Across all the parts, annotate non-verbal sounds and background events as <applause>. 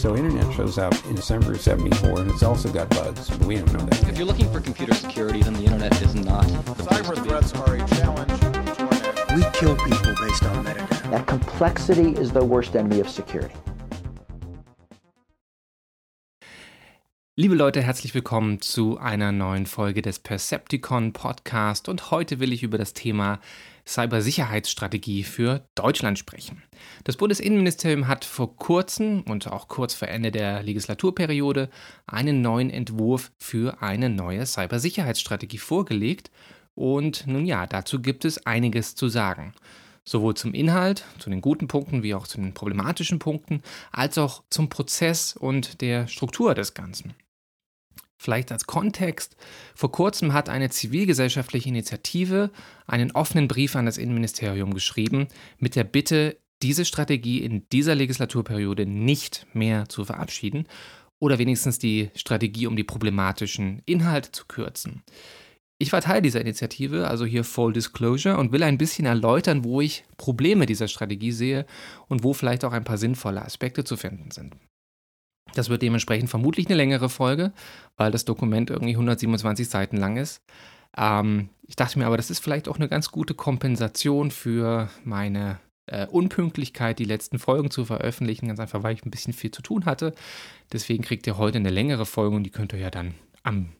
So internet shows up in December of 74 and it's also got bugs, but we don't know that. If you're looking for computer security, then the internet is not. the Cyber threats are a challenge to our national We kill people based on metadata. That complexity is the worst enemy of security. Liebe Leute, herzlich willkommen zu einer neuen Folge des Percepticon Podcast und heute will ich über das Thema Cybersicherheitsstrategie für Deutschland sprechen. Das Bundesinnenministerium hat vor kurzem und auch kurz vor Ende der Legislaturperiode einen neuen Entwurf für eine neue Cybersicherheitsstrategie vorgelegt und nun ja, dazu gibt es einiges zu sagen sowohl zum Inhalt, zu den guten Punkten wie auch zu den problematischen Punkten, als auch zum Prozess und der Struktur des Ganzen. Vielleicht als Kontext. Vor kurzem hat eine zivilgesellschaftliche Initiative einen offenen Brief an das Innenministerium geschrieben mit der Bitte, diese Strategie in dieser Legislaturperiode nicht mehr zu verabschieden oder wenigstens die Strategie um die problematischen Inhalte zu kürzen. Ich war Teil dieser Initiative, also hier Full Disclosure, und will ein bisschen erläutern, wo ich Probleme dieser Strategie sehe und wo vielleicht auch ein paar sinnvolle Aspekte zu finden sind. Das wird dementsprechend vermutlich eine längere Folge, weil das Dokument irgendwie 127 Seiten lang ist. Ähm, ich dachte mir aber, das ist vielleicht auch eine ganz gute Kompensation für meine äh, Unpünktlichkeit, die letzten Folgen zu veröffentlichen, ganz einfach, weil ich ein bisschen viel zu tun hatte. Deswegen kriegt ihr heute eine längere Folge und die könnt ihr ja dann am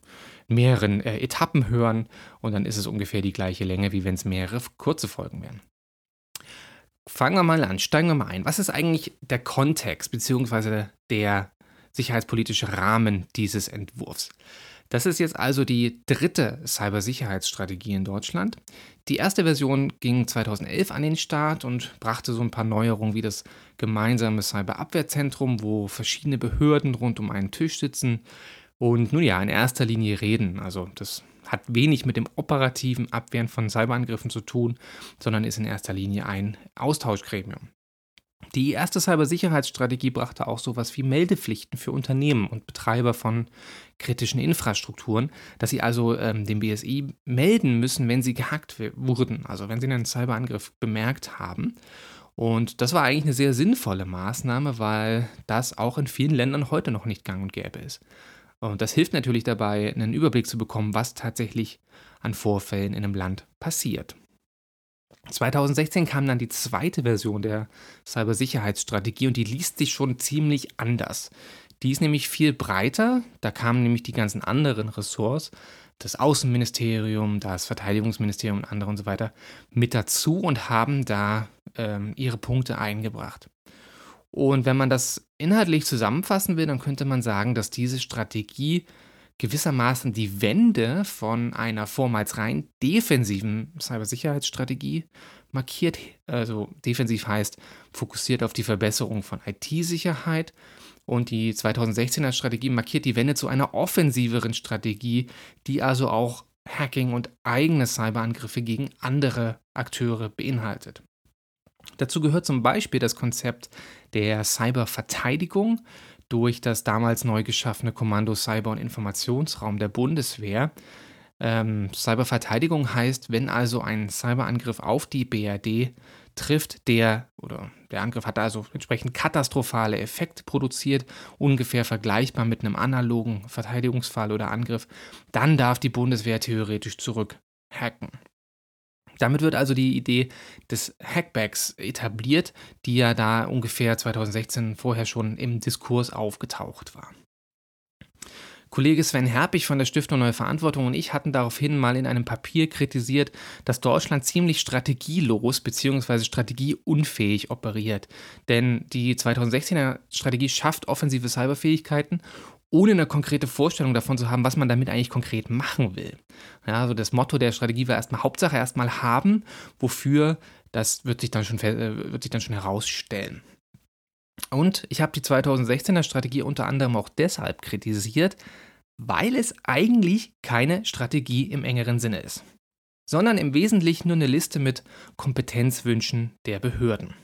mehreren äh, Etappen hören und dann ist es ungefähr die gleiche Länge, wie wenn es mehrere kurze Folgen wären. Fangen wir mal an, steigen wir mal ein. Was ist eigentlich der Kontext bzw. der sicherheitspolitische Rahmen dieses Entwurfs? Das ist jetzt also die dritte Cybersicherheitsstrategie in Deutschland. Die erste Version ging 2011 an den Start und brachte so ein paar Neuerungen wie das gemeinsame Cyberabwehrzentrum, wo verschiedene Behörden rund um einen Tisch sitzen und nun ja, in erster Linie reden. Also das hat wenig mit dem operativen Abwehren von Cyberangriffen zu tun, sondern ist in erster Linie ein Austauschgremium. Die erste Cybersicherheitsstrategie brachte auch sowas wie Meldepflichten für Unternehmen und Betreiber von kritischen Infrastrukturen, dass sie also ähm, dem BSI melden müssen, wenn sie gehackt wurden, also wenn sie einen Cyberangriff bemerkt haben. Und das war eigentlich eine sehr sinnvolle Maßnahme, weil das auch in vielen Ländern heute noch nicht gang und gäbe ist. Und das hilft natürlich dabei, einen Überblick zu bekommen, was tatsächlich an Vorfällen in einem Land passiert. 2016 kam dann die zweite Version der Cybersicherheitsstrategie und die liest sich schon ziemlich anders. Die ist nämlich viel breiter, da kamen nämlich die ganzen anderen Ressorts, das Außenministerium, das Verteidigungsministerium und andere und so weiter mit dazu und haben da ähm, ihre Punkte eingebracht. Und wenn man das inhaltlich zusammenfassen will, dann könnte man sagen, dass diese Strategie gewissermaßen die Wende von einer vormals rein defensiven Cybersicherheitsstrategie markiert. Also defensiv heißt fokussiert auf die Verbesserung von IT-Sicherheit. Und die 2016er Strategie markiert die Wende zu einer offensiveren Strategie, die also auch Hacking und eigene Cyberangriffe gegen andere Akteure beinhaltet. Dazu gehört zum Beispiel das Konzept der Cyberverteidigung durch das damals neu geschaffene Kommando Cyber- und Informationsraum der Bundeswehr. Ähm, Cyberverteidigung heißt, wenn also ein Cyberangriff auf die BRD trifft, der oder der Angriff hat also entsprechend katastrophale Effekte produziert, ungefähr vergleichbar mit einem analogen Verteidigungsfall oder Angriff, dann darf die Bundeswehr theoretisch zurück hacken. Damit wird also die Idee des Hackbacks etabliert, die ja da ungefähr 2016 vorher schon im Diskurs aufgetaucht war. Kollege Sven Herpich von der Stiftung Neue Verantwortung und ich hatten daraufhin mal in einem Papier kritisiert, dass Deutschland ziemlich strategielos bzw. strategieunfähig operiert. Denn die 2016er Strategie schafft offensive Cyberfähigkeiten ohne eine konkrete Vorstellung davon zu haben, was man damit eigentlich konkret machen will. Ja, also das Motto der Strategie war erstmal Hauptsache erstmal haben, wofür das wird sich dann schon, äh, wird sich dann schon herausstellen. Und ich habe die 2016er Strategie unter anderem auch deshalb kritisiert, weil es eigentlich keine Strategie im engeren Sinne ist, sondern im Wesentlichen nur eine Liste mit Kompetenzwünschen der Behörden.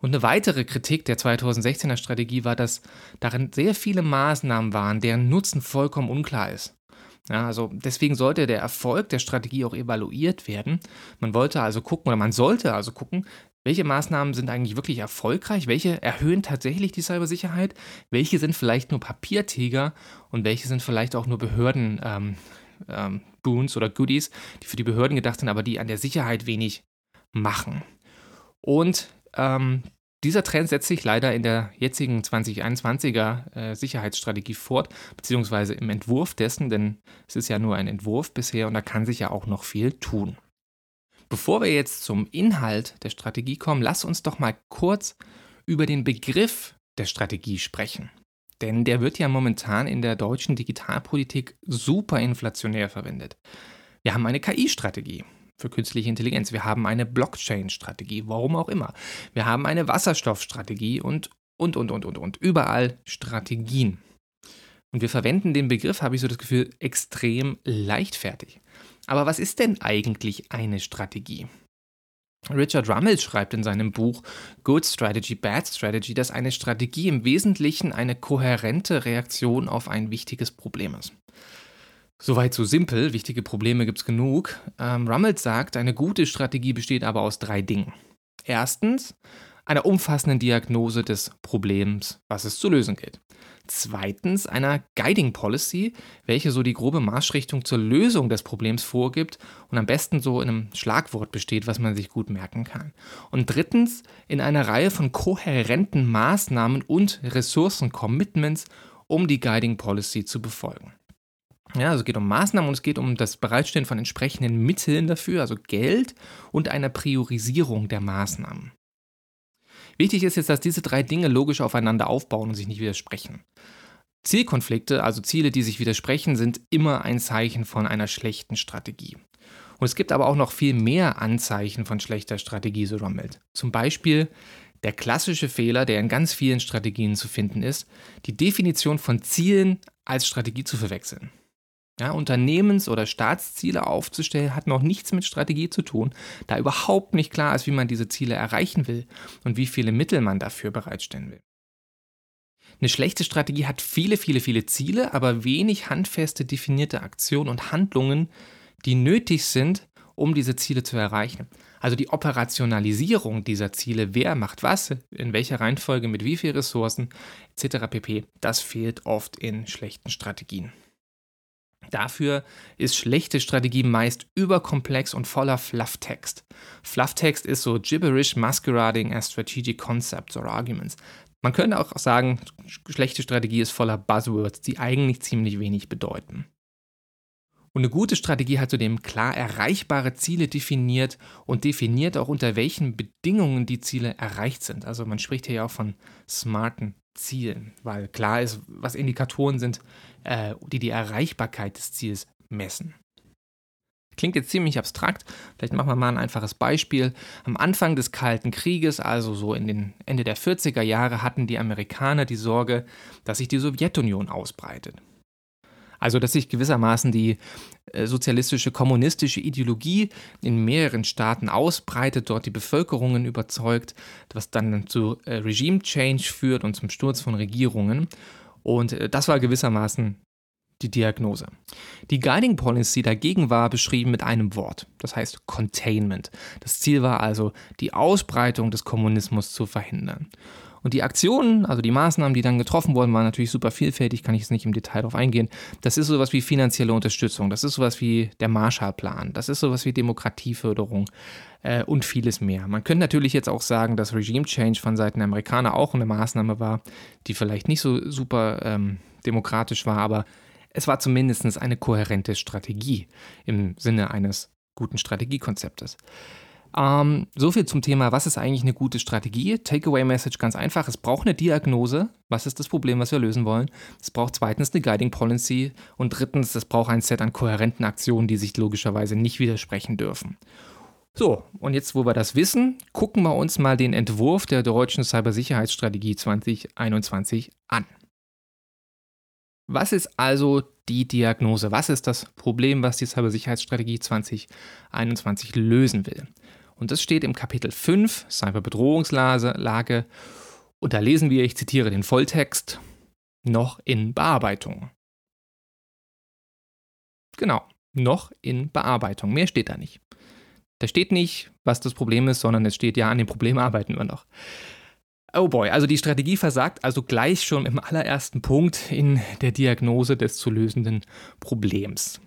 Und eine weitere Kritik der 2016er Strategie war, dass darin sehr viele Maßnahmen waren, deren Nutzen vollkommen unklar ist. Ja, also deswegen sollte der Erfolg der Strategie auch evaluiert werden. Man wollte also gucken oder man sollte also gucken, welche Maßnahmen sind eigentlich wirklich erfolgreich, welche erhöhen tatsächlich die Cybersicherheit, welche sind vielleicht nur Papiertiger und welche sind vielleicht auch nur Behörden. Ähm, ähm, Boons oder Goodies, die für die Behörden gedacht sind, aber die an der Sicherheit wenig machen. Und ähm, dieser Trend setzt sich leider in der jetzigen 2021er äh, Sicherheitsstrategie fort, beziehungsweise im Entwurf dessen, denn es ist ja nur ein Entwurf bisher und da kann sich ja auch noch viel tun. Bevor wir jetzt zum Inhalt der Strategie kommen, lass uns doch mal kurz über den Begriff der Strategie sprechen. Denn der wird ja momentan in der deutschen Digitalpolitik super inflationär verwendet. Wir haben eine KI-Strategie für künstliche Intelligenz. Wir haben eine Blockchain-Strategie, warum auch immer. Wir haben eine Wasserstoffstrategie und, und, und, und, und, und. Überall Strategien. Und wir verwenden den Begriff, habe ich so das Gefühl, extrem leichtfertig. Aber was ist denn eigentlich eine Strategie? Richard Rummel schreibt in seinem Buch Good Strategy, Bad Strategy, dass eine Strategie im Wesentlichen eine kohärente Reaktion auf ein wichtiges Problem ist. Soweit so simpel, wichtige Probleme gibt es genug. Ähm, Rummel sagt, eine gute Strategie besteht aber aus drei Dingen. Erstens, einer umfassenden Diagnose des Problems, was es zu lösen gilt. Zweitens einer Guiding Policy, welche so die grobe Marschrichtung zur Lösung des Problems vorgibt und am besten so in einem Schlagwort besteht, was man sich gut merken kann. Und drittens in einer Reihe von kohärenten Maßnahmen und Ressourcen-Commitments, um die Guiding Policy zu befolgen. Ja, also es geht um Maßnahmen und es geht um das Bereitstellen von entsprechenden Mitteln dafür, also Geld und einer Priorisierung der Maßnahmen. Wichtig ist jetzt, dass diese drei Dinge logisch aufeinander aufbauen und sich nicht widersprechen. Zielkonflikte, also Ziele, die sich widersprechen, sind immer ein Zeichen von einer schlechten Strategie. Und es gibt aber auch noch viel mehr Anzeichen von schlechter Strategie, so Rommelt. Zum Beispiel der klassische Fehler, der in ganz vielen Strategien zu finden ist, die Definition von Zielen als Strategie zu verwechseln. Ja, Unternehmens- oder Staatsziele aufzustellen, hat noch nichts mit Strategie zu tun, da überhaupt nicht klar ist, wie man diese Ziele erreichen will und wie viele Mittel man dafür bereitstellen will. Eine schlechte Strategie hat viele, viele, viele Ziele, aber wenig handfeste definierte Aktionen und Handlungen, die nötig sind, um diese Ziele zu erreichen. Also die Operationalisierung dieser Ziele, wer macht was, in welcher Reihenfolge, mit wie vielen Ressourcen etc. pp, das fehlt oft in schlechten Strategien. Dafür ist schlechte Strategie meist überkomplex und voller Flufftext. Flufftext ist so gibberish masquerading as strategic concepts or arguments. Man könnte auch sagen, schlechte Strategie ist voller Buzzwords, die eigentlich ziemlich wenig bedeuten. Und eine gute Strategie hat zudem klar erreichbare Ziele definiert und definiert auch unter welchen Bedingungen die Ziele erreicht sind. Also man spricht hier ja auch von smarten Zielen, weil klar ist, was Indikatoren sind, äh, die die Erreichbarkeit des Ziels messen. Klingt jetzt ziemlich abstrakt. Vielleicht machen wir mal ein einfaches Beispiel. Am Anfang des Kalten Krieges, also so in den Ende der 40er Jahre, hatten die Amerikaner die Sorge, dass sich die Sowjetunion ausbreitet. Also, dass sich gewissermaßen die äh, sozialistische, kommunistische Ideologie in mehreren Staaten ausbreitet, dort die Bevölkerungen überzeugt, was dann zu äh, Regime Change führt und zum Sturz von Regierungen. Und äh, das war gewissermaßen die Diagnose. Die Guiding Policy dagegen war beschrieben mit einem Wort, das heißt Containment. Das Ziel war also, die Ausbreitung des Kommunismus zu verhindern. Und die Aktionen, also die Maßnahmen, die dann getroffen wurden, waren natürlich super vielfältig, kann ich jetzt nicht im Detail darauf eingehen. Das ist sowas wie finanzielle Unterstützung, das ist sowas wie der Marshallplan, das ist sowas wie Demokratieförderung äh, und vieles mehr. Man könnte natürlich jetzt auch sagen, dass Regime Change von Seiten der Amerikaner auch eine Maßnahme war, die vielleicht nicht so super ähm, demokratisch war, aber es war zumindest eine kohärente Strategie im Sinne eines guten Strategiekonzeptes. Ähm, so viel zum Thema, was ist eigentlich eine gute Strategie? Takeaway-Message ganz einfach. Es braucht eine Diagnose. Was ist das Problem, was wir lösen wollen? Es braucht zweitens eine Guiding Policy. Und drittens, es braucht ein Set an kohärenten Aktionen, die sich logischerweise nicht widersprechen dürfen. So, und jetzt, wo wir das wissen, gucken wir uns mal den Entwurf der deutschen Cybersicherheitsstrategie 2021 an. Was ist also die Diagnose? Was ist das Problem, was die Cybersicherheitsstrategie 2021 lösen will? Und das steht im Kapitel 5, Cyberbedrohungslage. Und da lesen wir, ich zitiere den Volltext, noch in Bearbeitung. Genau, noch in Bearbeitung. Mehr steht da nicht. Da steht nicht, was das Problem ist, sondern es steht ja, an dem Problem arbeiten wir noch. Oh boy, also die Strategie versagt also gleich schon im allerersten Punkt in der Diagnose des zu lösenden Problems.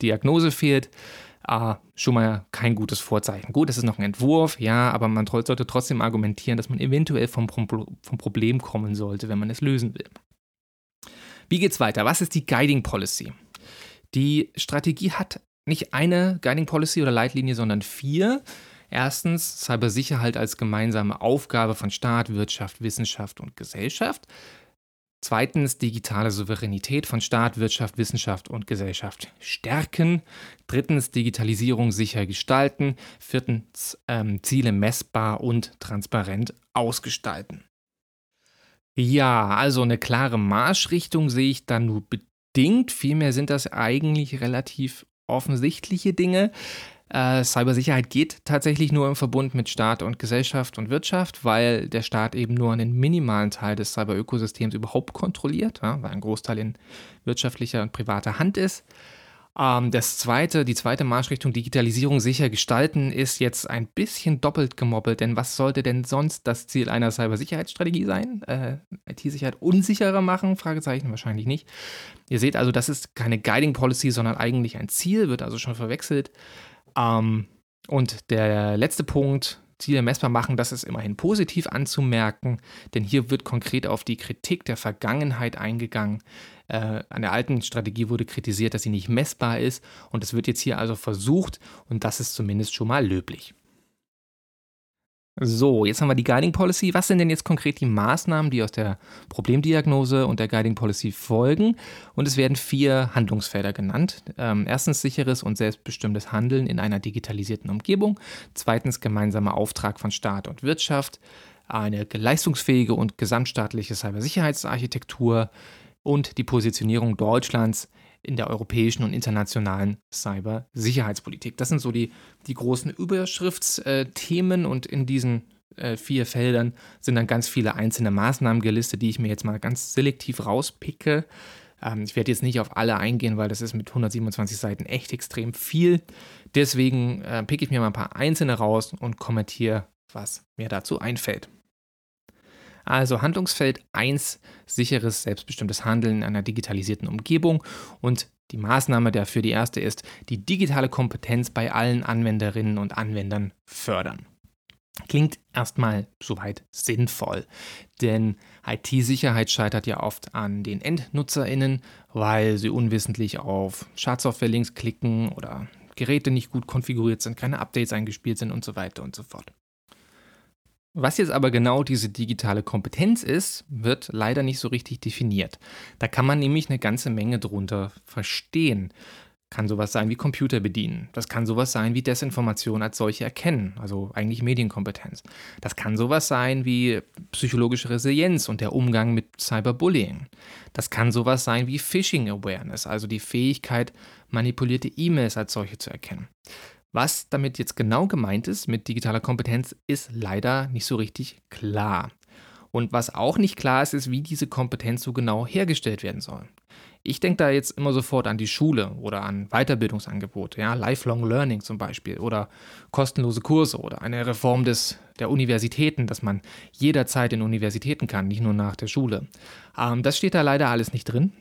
Diagnose fehlt, ah, schon mal kein gutes Vorzeichen. Gut, es ist noch ein Entwurf, ja, aber man sollte trotzdem argumentieren, dass man eventuell vom, vom Problem kommen sollte, wenn man es lösen will. Wie geht's weiter? Was ist die Guiding Policy? Die Strategie hat nicht eine Guiding Policy oder Leitlinie, sondern vier. Erstens Cybersicherheit als gemeinsame Aufgabe von Staat, Wirtschaft, Wissenschaft und Gesellschaft. Zweitens digitale Souveränität von Staat, Wirtschaft, Wissenschaft und Gesellschaft stärken. Drittens Digitalisierung sicher gestalten. Viertens ähm, Ziele messbar und transparent ausgestalten. Ja, also eine klare Marschrichtung sehe ich da nur bedingt. Vielmehr sind das eigentlich relativ offensichtliche Dinge. Äh, Cybersicherheit geht tatsächlich nur im Verbund mit Staat und Gesellschaft und Wirtschaft, weil der Staat eben nur einen minimalen Teil des Cyberökosystems überhaupt kontrolliert, ja, weil ein Großteil in wirtschaftlicher und privater Hand ist. Ähm, das zweite, die zweite Marschrichtung Digitalisierung sicher gestalten ist jetzt ein bisschen doppelt gemobbelt, denn was sollte denn sonst das Ziel einer Cybersicherheitsstrategie sein? Äh, IT-Sicherheit unsicherer machen? Fragezeichen wahrscheinlich nicht. Ihr seht also, das ist keine Guiding Policy, sondern eigentlich ein Ziel, wird also schon verwechselt. Ähm, und der letzte Punkt, Ziele messbar machen, das ist immerhin positiv anzumerken, denn hier wird konkret auf die Kritik der Vergangenheit eingegangen. Äh, an der alten Strategie wurde kritisiert, dass sie nicht messbar ist und es wird jetzt hier also versucht und das ist zumindest schon mal löblich. So, jetzt haben wir die Guiding Policy. Was sind denn jetzt konkret die Maßnahmen, die aus der Problemdiagnose und der Guiding Policy folgen? Und es werden vier Handlungsfelder genannt. Ähm, erstens sicheres und selbstbestimmtes Handeln in einer digitalisierten Umgebung. Zweitens gemeinsamer Auftrag von Staat und Wirtschaft. Eine leistungsfähige und gesamtstaatliche Cybersicherheitsarchitektur und die Positionierung Deutschlands in der europäischen und internationalen Cybersicherheitspolitik. Das sind so die, die großen Überschriftsthemen und in diesen äh, vier Feldern sind dann ganz viele einzelne Maßnahmen gelistet, die ich mir jetzt mal ganz selektiv rauspicke. Ähm, ich werde jetzt nicht auf alle eingehen, weil das ist mit 127 Seiten echt extrem viel. Deswegen äh, picke ich mir mal ein paar einzelne raus und kommentiere, was mir dazu einfällt. Also Handlungsfeld 1, sicheres, selbstbestimmtes Handeln in einer digitalisierten Umgebung. Und die Maßnahme dafür, die erste ist, die digitale Kompetenz bei allen Anwenderinnen und Anwendern fördern. Klingt erstmal soweit sinnvoll, denn IT-Sicherheit scheitert ja oft an den EndnutzerInnen, weil sie unwissentlich auf Schadsoftware-Links klicken oder Geräte nicht gut konfiguriert sind, keine Updates eingespielt sind und so weiter und so fort. Was jetzt aber genau diese digitale Kompetenz ist, wird leider nicht so richtig definiert. Da kann man nämlich eine ganze Menge drunter verstehen. Kann sowas sein wie Computer bedienen. Das kann sowas sein wie Desinformation als solche erkennen, also eigentlich Medienkompetenz. Das kann sowas sein wie psychologische Resilienz und der Umgang mit Cyberbullying. Das kann sowas sein wie Phishing Awareness, also die Fähigkeit, manipulierte E-Mails als solche zu erkennen. Was damit jetzt genau gemeint ist mit digitaler Kompetenz, ist leider nicht so richtig klar. Und was auch nicht klar ist, ist, wie diese Kompetenz so genau hergestellt werden soll. Ich denke da jetzt immer sofort an die Schule oder an Weiterbildungsangebote, ja, Lifelong Learning zum Beispiel oder kostenlose Kurse oder eine Reform des, der Universitäten, dass man jederzeit in Universitäten kann, nicht nur nach der Schule. Ähm, das steht da leider alles nicht drin.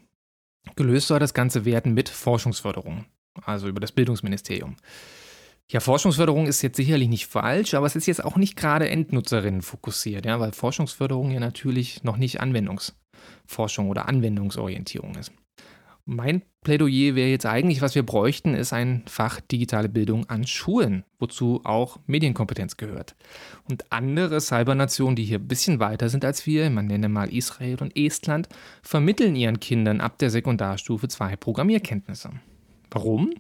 Gelöst soll das Ganze werden mit Forschungsförderung, also über das Bildungsministerium. Ja, Forschungsförderung ist jetzt sicherlich nicht falsch, aber es ist jetzt auch nicht gerade Endnutzerinnen fokussiert, ja, weil Forschungsförderung ja natürlich noch nicht Anwendungsforschung oder Anwendungsorientierung ist. Mein Plädoyer wäre jetzt eigentlich, was wir bräuchten, ist ein Fach digitale Bildung an Schulen, wozu auch Medienkompetenz gehört. Und andere Cybernationen, die hier ein bisschen weiter sind als wir, man nenne mal Israel und Estland, vermitteln ihren Kindern ab der Sekundarstufe zwei Programmierkenntnisse. Warum?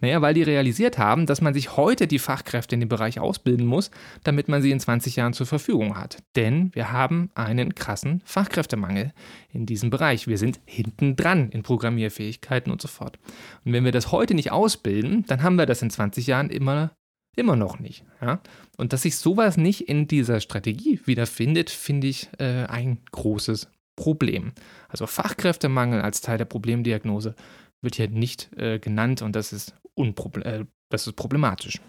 Naja, weil die realisiert haben, dass man sich heute die Fachkräfte in dem Bereich ausbilden muss, damit man sie in 20 Jahren zur Verfügung hat. Denn wir haben einen krassen Fachkräftemangel in diesem Bereich. Wir sind hinten dran in Programmierfähigkeiten und so fort. Und wenn wir das heute nicht ausbilden, dann haben wir das in 20 Jahren immer Immer noch nicht. Ja? Und dass sich sowas nicht in dieser Strategie wiederfindet, finde ich äh, ein großes Problem. Also Fachkräftemangel als Teil der Problemdiagnose wird hier nicht äh, genannt und das ist, äh, das ist problematisch.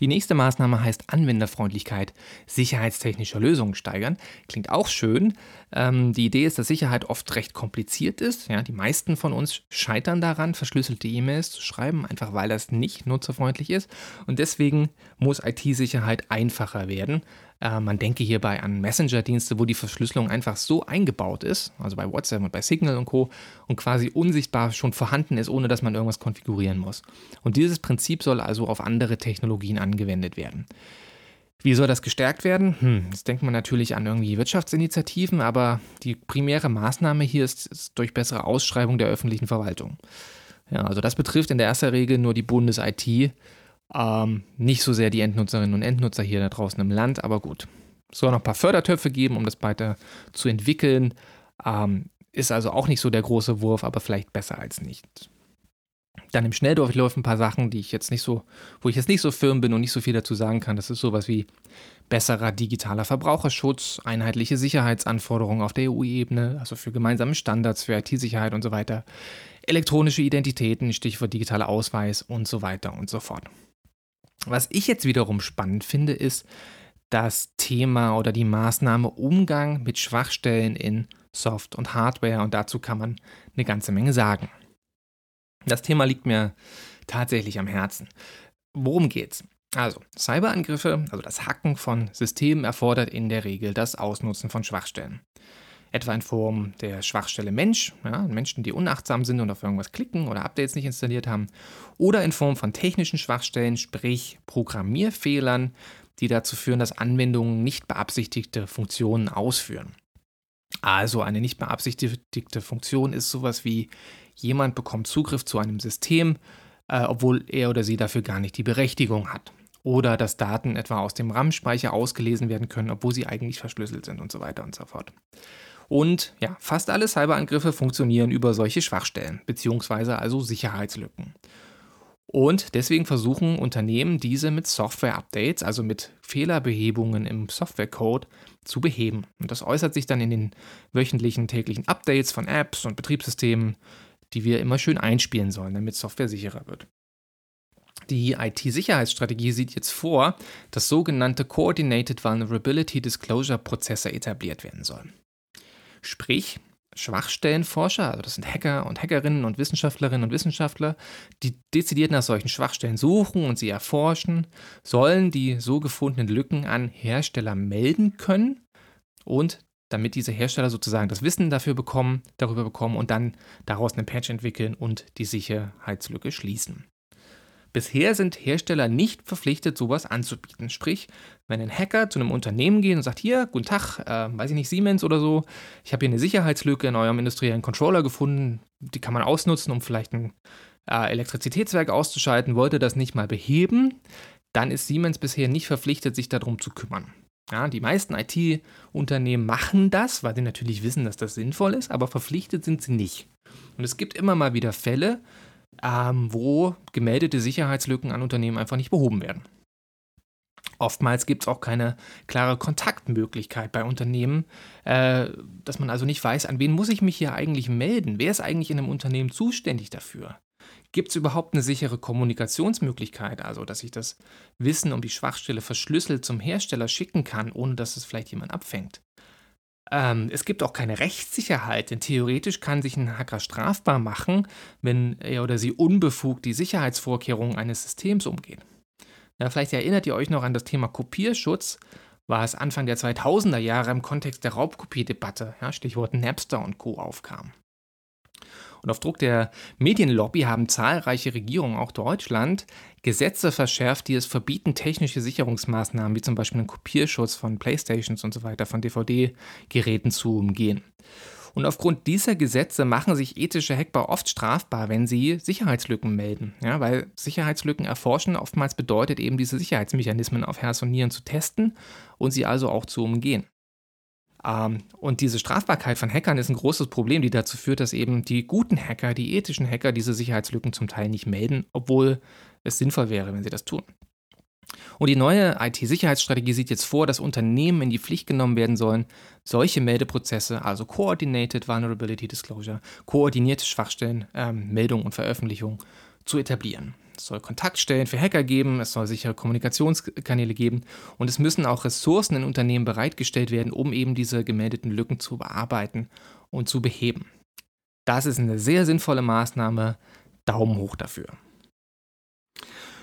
Die nächste Maßnahme heißt Anwenderfreundlichkeit sicherheitstechnischer Lösungen steigern. Klingt auch schön. Ähm, die Idee ist, dass Sicherheit oft recht kompliziert ist. Ja, die meisten von uns scheitern daran, verschlüsselte E-Mails zu schreiben, einfach weil das nicht nutzerfreundlich ist. Und deswegen muss IT-Sicherheit einfacher werden. Äh, man denke hierbei an Messenger-Dienste, wo die Verschlüsselung einfach so eingebaut ist, also bei WhatsApp und bei Signal und Co. und quasi unsichtbar schon vorhanden ist, ohne dass man irgendwas konfigurieren muss. Und dieses Prinzip soll also auf andere Technologien angewendet werden. Wie soll das gestärkt werden? Hm, jetzt denkt man natürlich an irgendwie Wirtschaftsinitiativen, aber die primäre Maßnahme hier ist, ist durch bessere Ausschreibung der öffentlichen Verwaltung. Ja, also das betrifft in der ersten Regel nur die Bundes-IT ähm, nicht so sehr die Endnutzerinnen und Endnutzer hier da draußen im Land, aber gut. Es soll noch ein paar Fördertöpfe geben, um das weiter zu entwickeln. Ähm, ist also auch nicht so der große Wurf, aber vielleicht besser als nichts. Dann im Schnelldurchlauf ein paar Sachen, die ich jetzt nicht so, wo ich jetzt nicht so firm bin und nicht so viel dazu sagen kann. Das ist sowas wie besserer digitaler Verbraucherschutz, einheitliche Sicherheitsanforderungen auf der EU-Ebene, also für gemeinsame Standards für IT-Sicherheit und so weiter, elektronische Identitäten, Stichwort digitaler Ausweis und so weiter und so fort. Was ich jetzt wiederum spannend finde, ist das Thema oder die Maßnahme Umgang mit Schwachstellen in Soft- und Hardware und dazu kann man eine ganze Menge sagen. Das Thema liegt mir tatsächlich am Herzen. Worum geht's? Also, Cyberangriffe, also das Hacken von Systemen erfordert in der Regel das Ausnutzen von Schwachstellen etwa in Form der Schwachstelle Mensch, ja, Menschen, die unachtsam sind und auf irgendwas klicken oder Updates nicht installiert haben, oder in Form von technischen Schwachstellen, sprich Programmierfehlern, die dazu führen, dass Anwendungen nicht beabsichtigte Funktionen ausführen. Also eine nicht beabsichtigte Funktion ist sowas wie jemand bekommt Zugriff zu einem System, äh, obwohl er oder sie dafür gar nicht die Berechtigung hat. Oder dass Daten etwa aus dem RAM-Speicher ausgelesen werden können, obwohl sie eigentlich verschlüsselt sind und so weiter und so fort. Und ja, fast alle Cyberangriffe funktionieren über solche Schwachstellen, beziehungsweise also Sicherheitslücken. Und deswegen versuchen Unternehmen, diese mit Software-Updates, also mit Fehlerbehebungen im Softwarecode, zu beheben. Und das äußert sich dann in den wöchentlichen, täglichen Updates von Apps und Betriebssystemen, die wir immer schön einspielen sollen, damit Software sicherer wird. Die IT-Sicherheitsstrategie sieht jetzt vor, dass sogenannte Coordinated Vulnerability Disclosure Prozesse etabliert werden sollen. Sprich, Schwachstellenforscher, also das sind Hacker und Hackerinnen und Wissenschaftlerinnen und Wissenschaftler, die dezidiert nach solchen Schwachstellen suchen und sie erforschen, sollen die so gefundenen Lücken an Hersteller melden können und damit diese Hersteller sozusagen das Wissen dafür bekommen, darüber bekommen und dann daraus einen Patch entwickeln und die Sicherheitslücke schließen. Bisher sind Hersteller nicht verpflichtet, sowas anzubieten. Sprich, wenn ein Hacker zu einem Unternehmen geht und sagt, hier, guten Tag, äh, weiß ich nicht, Siemens oder so, ich habe hier eine Sicherheitslücke in eurem industriellen Controller gefunden, die kann man ausnutzen, um vielleicht ein äh, Elektrizitätswerk auszuschalten, wollte das nicht mal beheben, dann ist Siemens bisher nicht verpflichtet, sich darum zu kümmern. Ja, die meisten IT-Unternehmen machen das, weil sie natürlich wissen, dass das sinnvoll ist, aber verpflichtet sind sie nicht. Und es gibt immer mal wieder Fälle, ähm, wo gemeldete Sicherheitslücken an Unternehmen einfach nicht behoben werden. Oftmals gibt es auch keine klare Kontaktmöglichkeit bei Unternehmen, äh, dass man also nicht weiß, an wen muss ich mich hier eigentlich melden? Wer ist eigentlich in einem Unternehmen zuständig dafür? Gibt es überhaupt eine sichere Kommunikationsmöglichkeit, also dass ich das Wissen um die Schwachstelle verschlüsselt zum Hersteller schicken kann, ohne dass es vielleicht jemand abfängt? Ähm, es gibt auch keine Rechtssicherheit, denn theoretisch kann sich ein Hacker strafbar machen, wenn er oder sie unbefugt die Sicherheitsvorkehrungen eines Systems umgeht. Ja, vielleicht erinnert ihr euch noch an das Thema Kopierschutz, war es Anfang der 2000er Jahre im Kontext der Raubkopiedebatte, ja, Stichwort Napster und Co. aufkam. Und auf Druck der Medienlobby haben zahlreiche Regierungen, auch Deutschland, Gesetze verschärft, die es verbieten, technische Sicherungsmaßnahmen wie zum Beispiel den Kopierschutz von Playstations und so weiter, von DVD-Geräten zu umgehen. Und aufgrund dieser Gesetze machen sich ethische Hackbar oft strafbar, wenn sie Sicherheitslücken melden. Ja, weil Sicherheitslücken erforschen oftmals bedeutet eben, diese Sicherheitsmechanismen auf Herz und Nieren zu testen und sie also auch zu umgehen. Ähm, und diese Strafbarkeit von Hackern ist ein großes Problem, die dazu führt, dass eben die guten Hacker, die ethischen Hacker diese Sicherheitslücken zum Teil nicht melden, obwohl es sinnvoll wäre, wenn sie das tun. Und die neue IT-Sicherheitsstrategie sieht jetzt vor, dass Unternehmen in die Pflicht genommen werden sollen, solche Meldeprozesse, also Coordinated Vulnerability Disclosure, koordinierte Schwachstellen, ähm, Meldung und Veröffentlichung zu etablieren. es soll Kontaktstellen für Hacker geben, es soll sichere Kommunikationskanäle geben und es müssen auch Ressourcen in Unternehmen bereitgestellt werden, um eben diese gemeldeten Lücken zu bearbeiten und zu beheben. Das ist eine sehr sinnvolle Maßnahme. Daumen hoch dafür.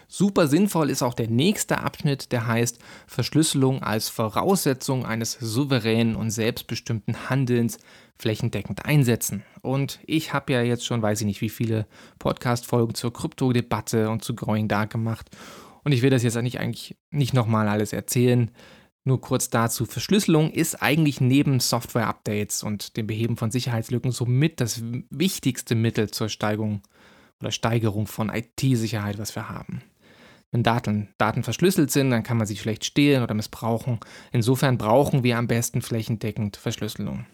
Super sinnvoll ist auch der nächste Abschnitt, der heißt Verschlüsselung als Voraussetzung eines souveränen und selbstbestimmten Handelns flächendeckend einsetzen. Und ich habe ja jetzt schon, weiß ich nicht, wie viele Podcast-Folgen zur Kryptodebatte und zu Growing Dark gemacht. Und ich will das jetzt eigentlich, eigentlich nicht nochmal alles erzählen. Nur kurz dazu, Verschlüsselung ist eigentlich neben Software-Updates und dem Beheben von Sicherheitslücken somit das wichtigste Mittel zur Steigerung oder Steigerung von IT-Sicherheit, was wir haben. Wenn Daten, Daten verschlüsselt sind, dann kann man sie schlecht stehlen oder missbrauchen. Insofern brauchen wir am besten flächendeckend Verschlüsselung.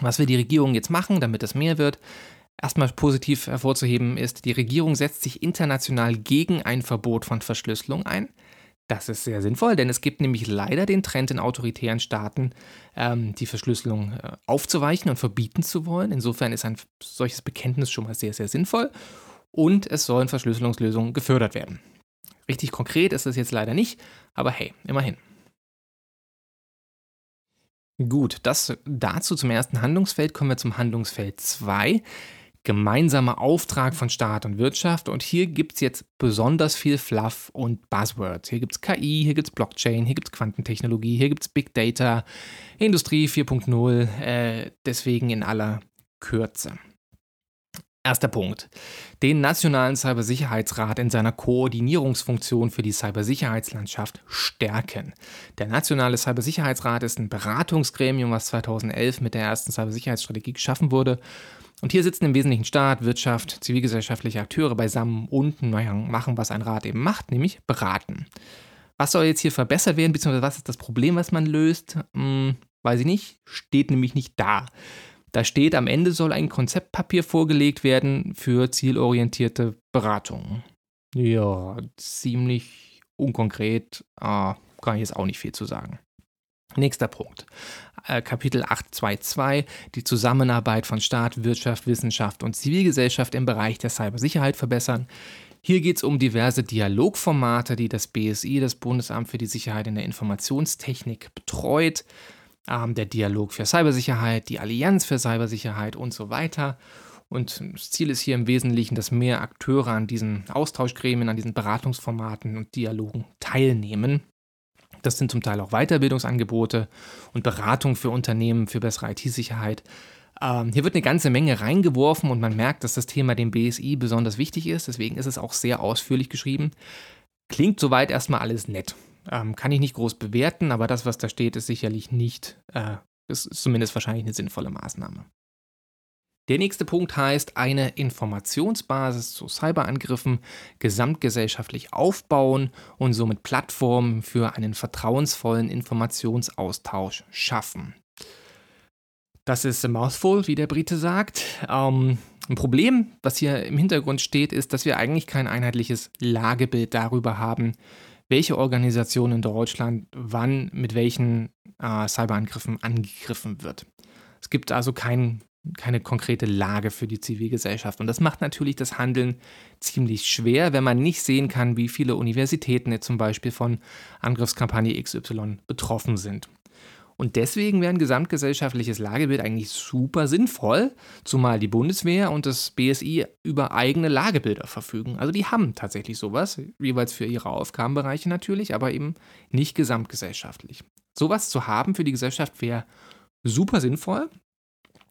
Was will die Regierung jetzt machen, damit es mehr wird? Erstmal positiv hervorzuheben ist, die Regierung setzt sich international gegen ein Verbot von Verschlüsselung ein. Das ist sehr sinnvoll, denn es gibt nämlich leider den Trend in autoritären Staaten, ähm, die Verschlüsselung äh, aufzuweichen und verbieten zu wollen. Insofern ist ein solches Bekenntnis schon mal sehr, sehr sinnvoll. Und es sollen Verschlüsselungslösungen gefördert werden. Richtig konkret ist das jetzt leider nicht, aber hey, immerhin. Gut, das dazu zum ersten Handlungsfeld kommen wir zum Handlungsfeld 2. Gemeinsamer Auftrag von Staat und Wirtschaft. Und hier gibt es jetzt besonders viel Fluff und Buzzwords. Hier gibt es KI, hier gibt es Blockchain, hier gibt es Quantentechnologie, hier gibt es Big Data, Industrie 4.0. Äh, deswegen in aller Kürze. Erster Punkt. Den Nationalen Cybersicherheitsrat in seiner Koordinierungsfunktion für die Cybersicherheitslandschaft stärken. Der Nationale Cybersicherheitsrat ist ein Beratungsgremium, was 2011 mit der ersten Cybersicherheitsstrategie geschaffen wurde. Und hier sitzen im Wesentlichen Staat, Wirtschaft, zivilgesellschaftliche Akteure beisammen und machen, was ein Rat eben macht, nämlich beraten. Was soll jetzt hier verbessert werden, beziehungsweise was ist das Problem, was man löst? Hm, weiß ich nicht, steht nämlich nicht da. Da steht, am Ende soll ein Konzeptpapier vorgelegt werden für zielorientierte Beratungen. Ja, ziemlich unkonkret, äh, kann ich jetzt auch nicht viel zu sagen. Nächster Punkt. Äh, Kapitel 822, die Zusammenarbeit von Staat, Wirtschaft, Wissenschaft und Zivilgesellschaft im Bereich der Cybersicherheit verbessern. Hier geht es um diverse Dialogformate, die das BSI, das Bundesamt für die Sicherheit in der Informationstechnik, betreut der Dialog für Cybersicherheit, die Allianz für Cybersicherheit und so weiter. Und das Ziel ist hier im Wesentlichen, dass mehr Akteure an diesen Austauschgremien, an diesen Beratungsformaten und Dialogen teilnehmen. Das sind zum Teil auch Weiterbildungsangebote und Beratung für Unternehmen für bessere IT-Sicherheit. Ähm, hier wird eine ganze Menge reingeworfen und man merkt, dass das Thema dem BSI besonders wichtig ist. Deswegen ist es auch sehr ausführlich geschrieben. Klingt soweit erstmal alles nett. Ähm, kann ich nicht groß bewerten, aber das, was da steht, ist sicherlich nicht, äh, ist zumindest wahrscheinlich eine sinnvolle Maßnahme. Der nächste Punkt heißt, eine Informationsbasis zu Cyberangriffen gesamtgesellschaftlich aufbauen und somit Plattformen für einen vertrauensvollen Informationsaustausch schaffen. Das ist a mouthful, wie der Brite sagt. Ähm, ein Problem, was hier im Hintergrund steht, ist, dass wir eigentlich kein einheitliches Lagebild darüber haben, welche Organisation in Deutschland wann mit welchen äh, Cyberangriffen angegriffen wird. Es gibt also kein, keine konkrete Lage für die Zivilgesellschaft. Und das macht natürlich das Handeln ziemlich schwer, wenn man nicht sehen kann, wie viele Universitäten jetzt zum Beispiel von Angriffskampagne XY betroffen sind. Und deswegen wäre ein gesamtgesellschaftliches Lagebild eigentlich super sinnvoll, zumal die Bundeswehr und das BSI über eigene Lagebilder verfügen. Also die haben tatsächlich sowas, jeweils für ihre Aufgabenbereiche natürlich, aber eben nicht gesamtgesellschaftlich. Sowas zu haben für die Gesellschaft wäre super sinnvoll.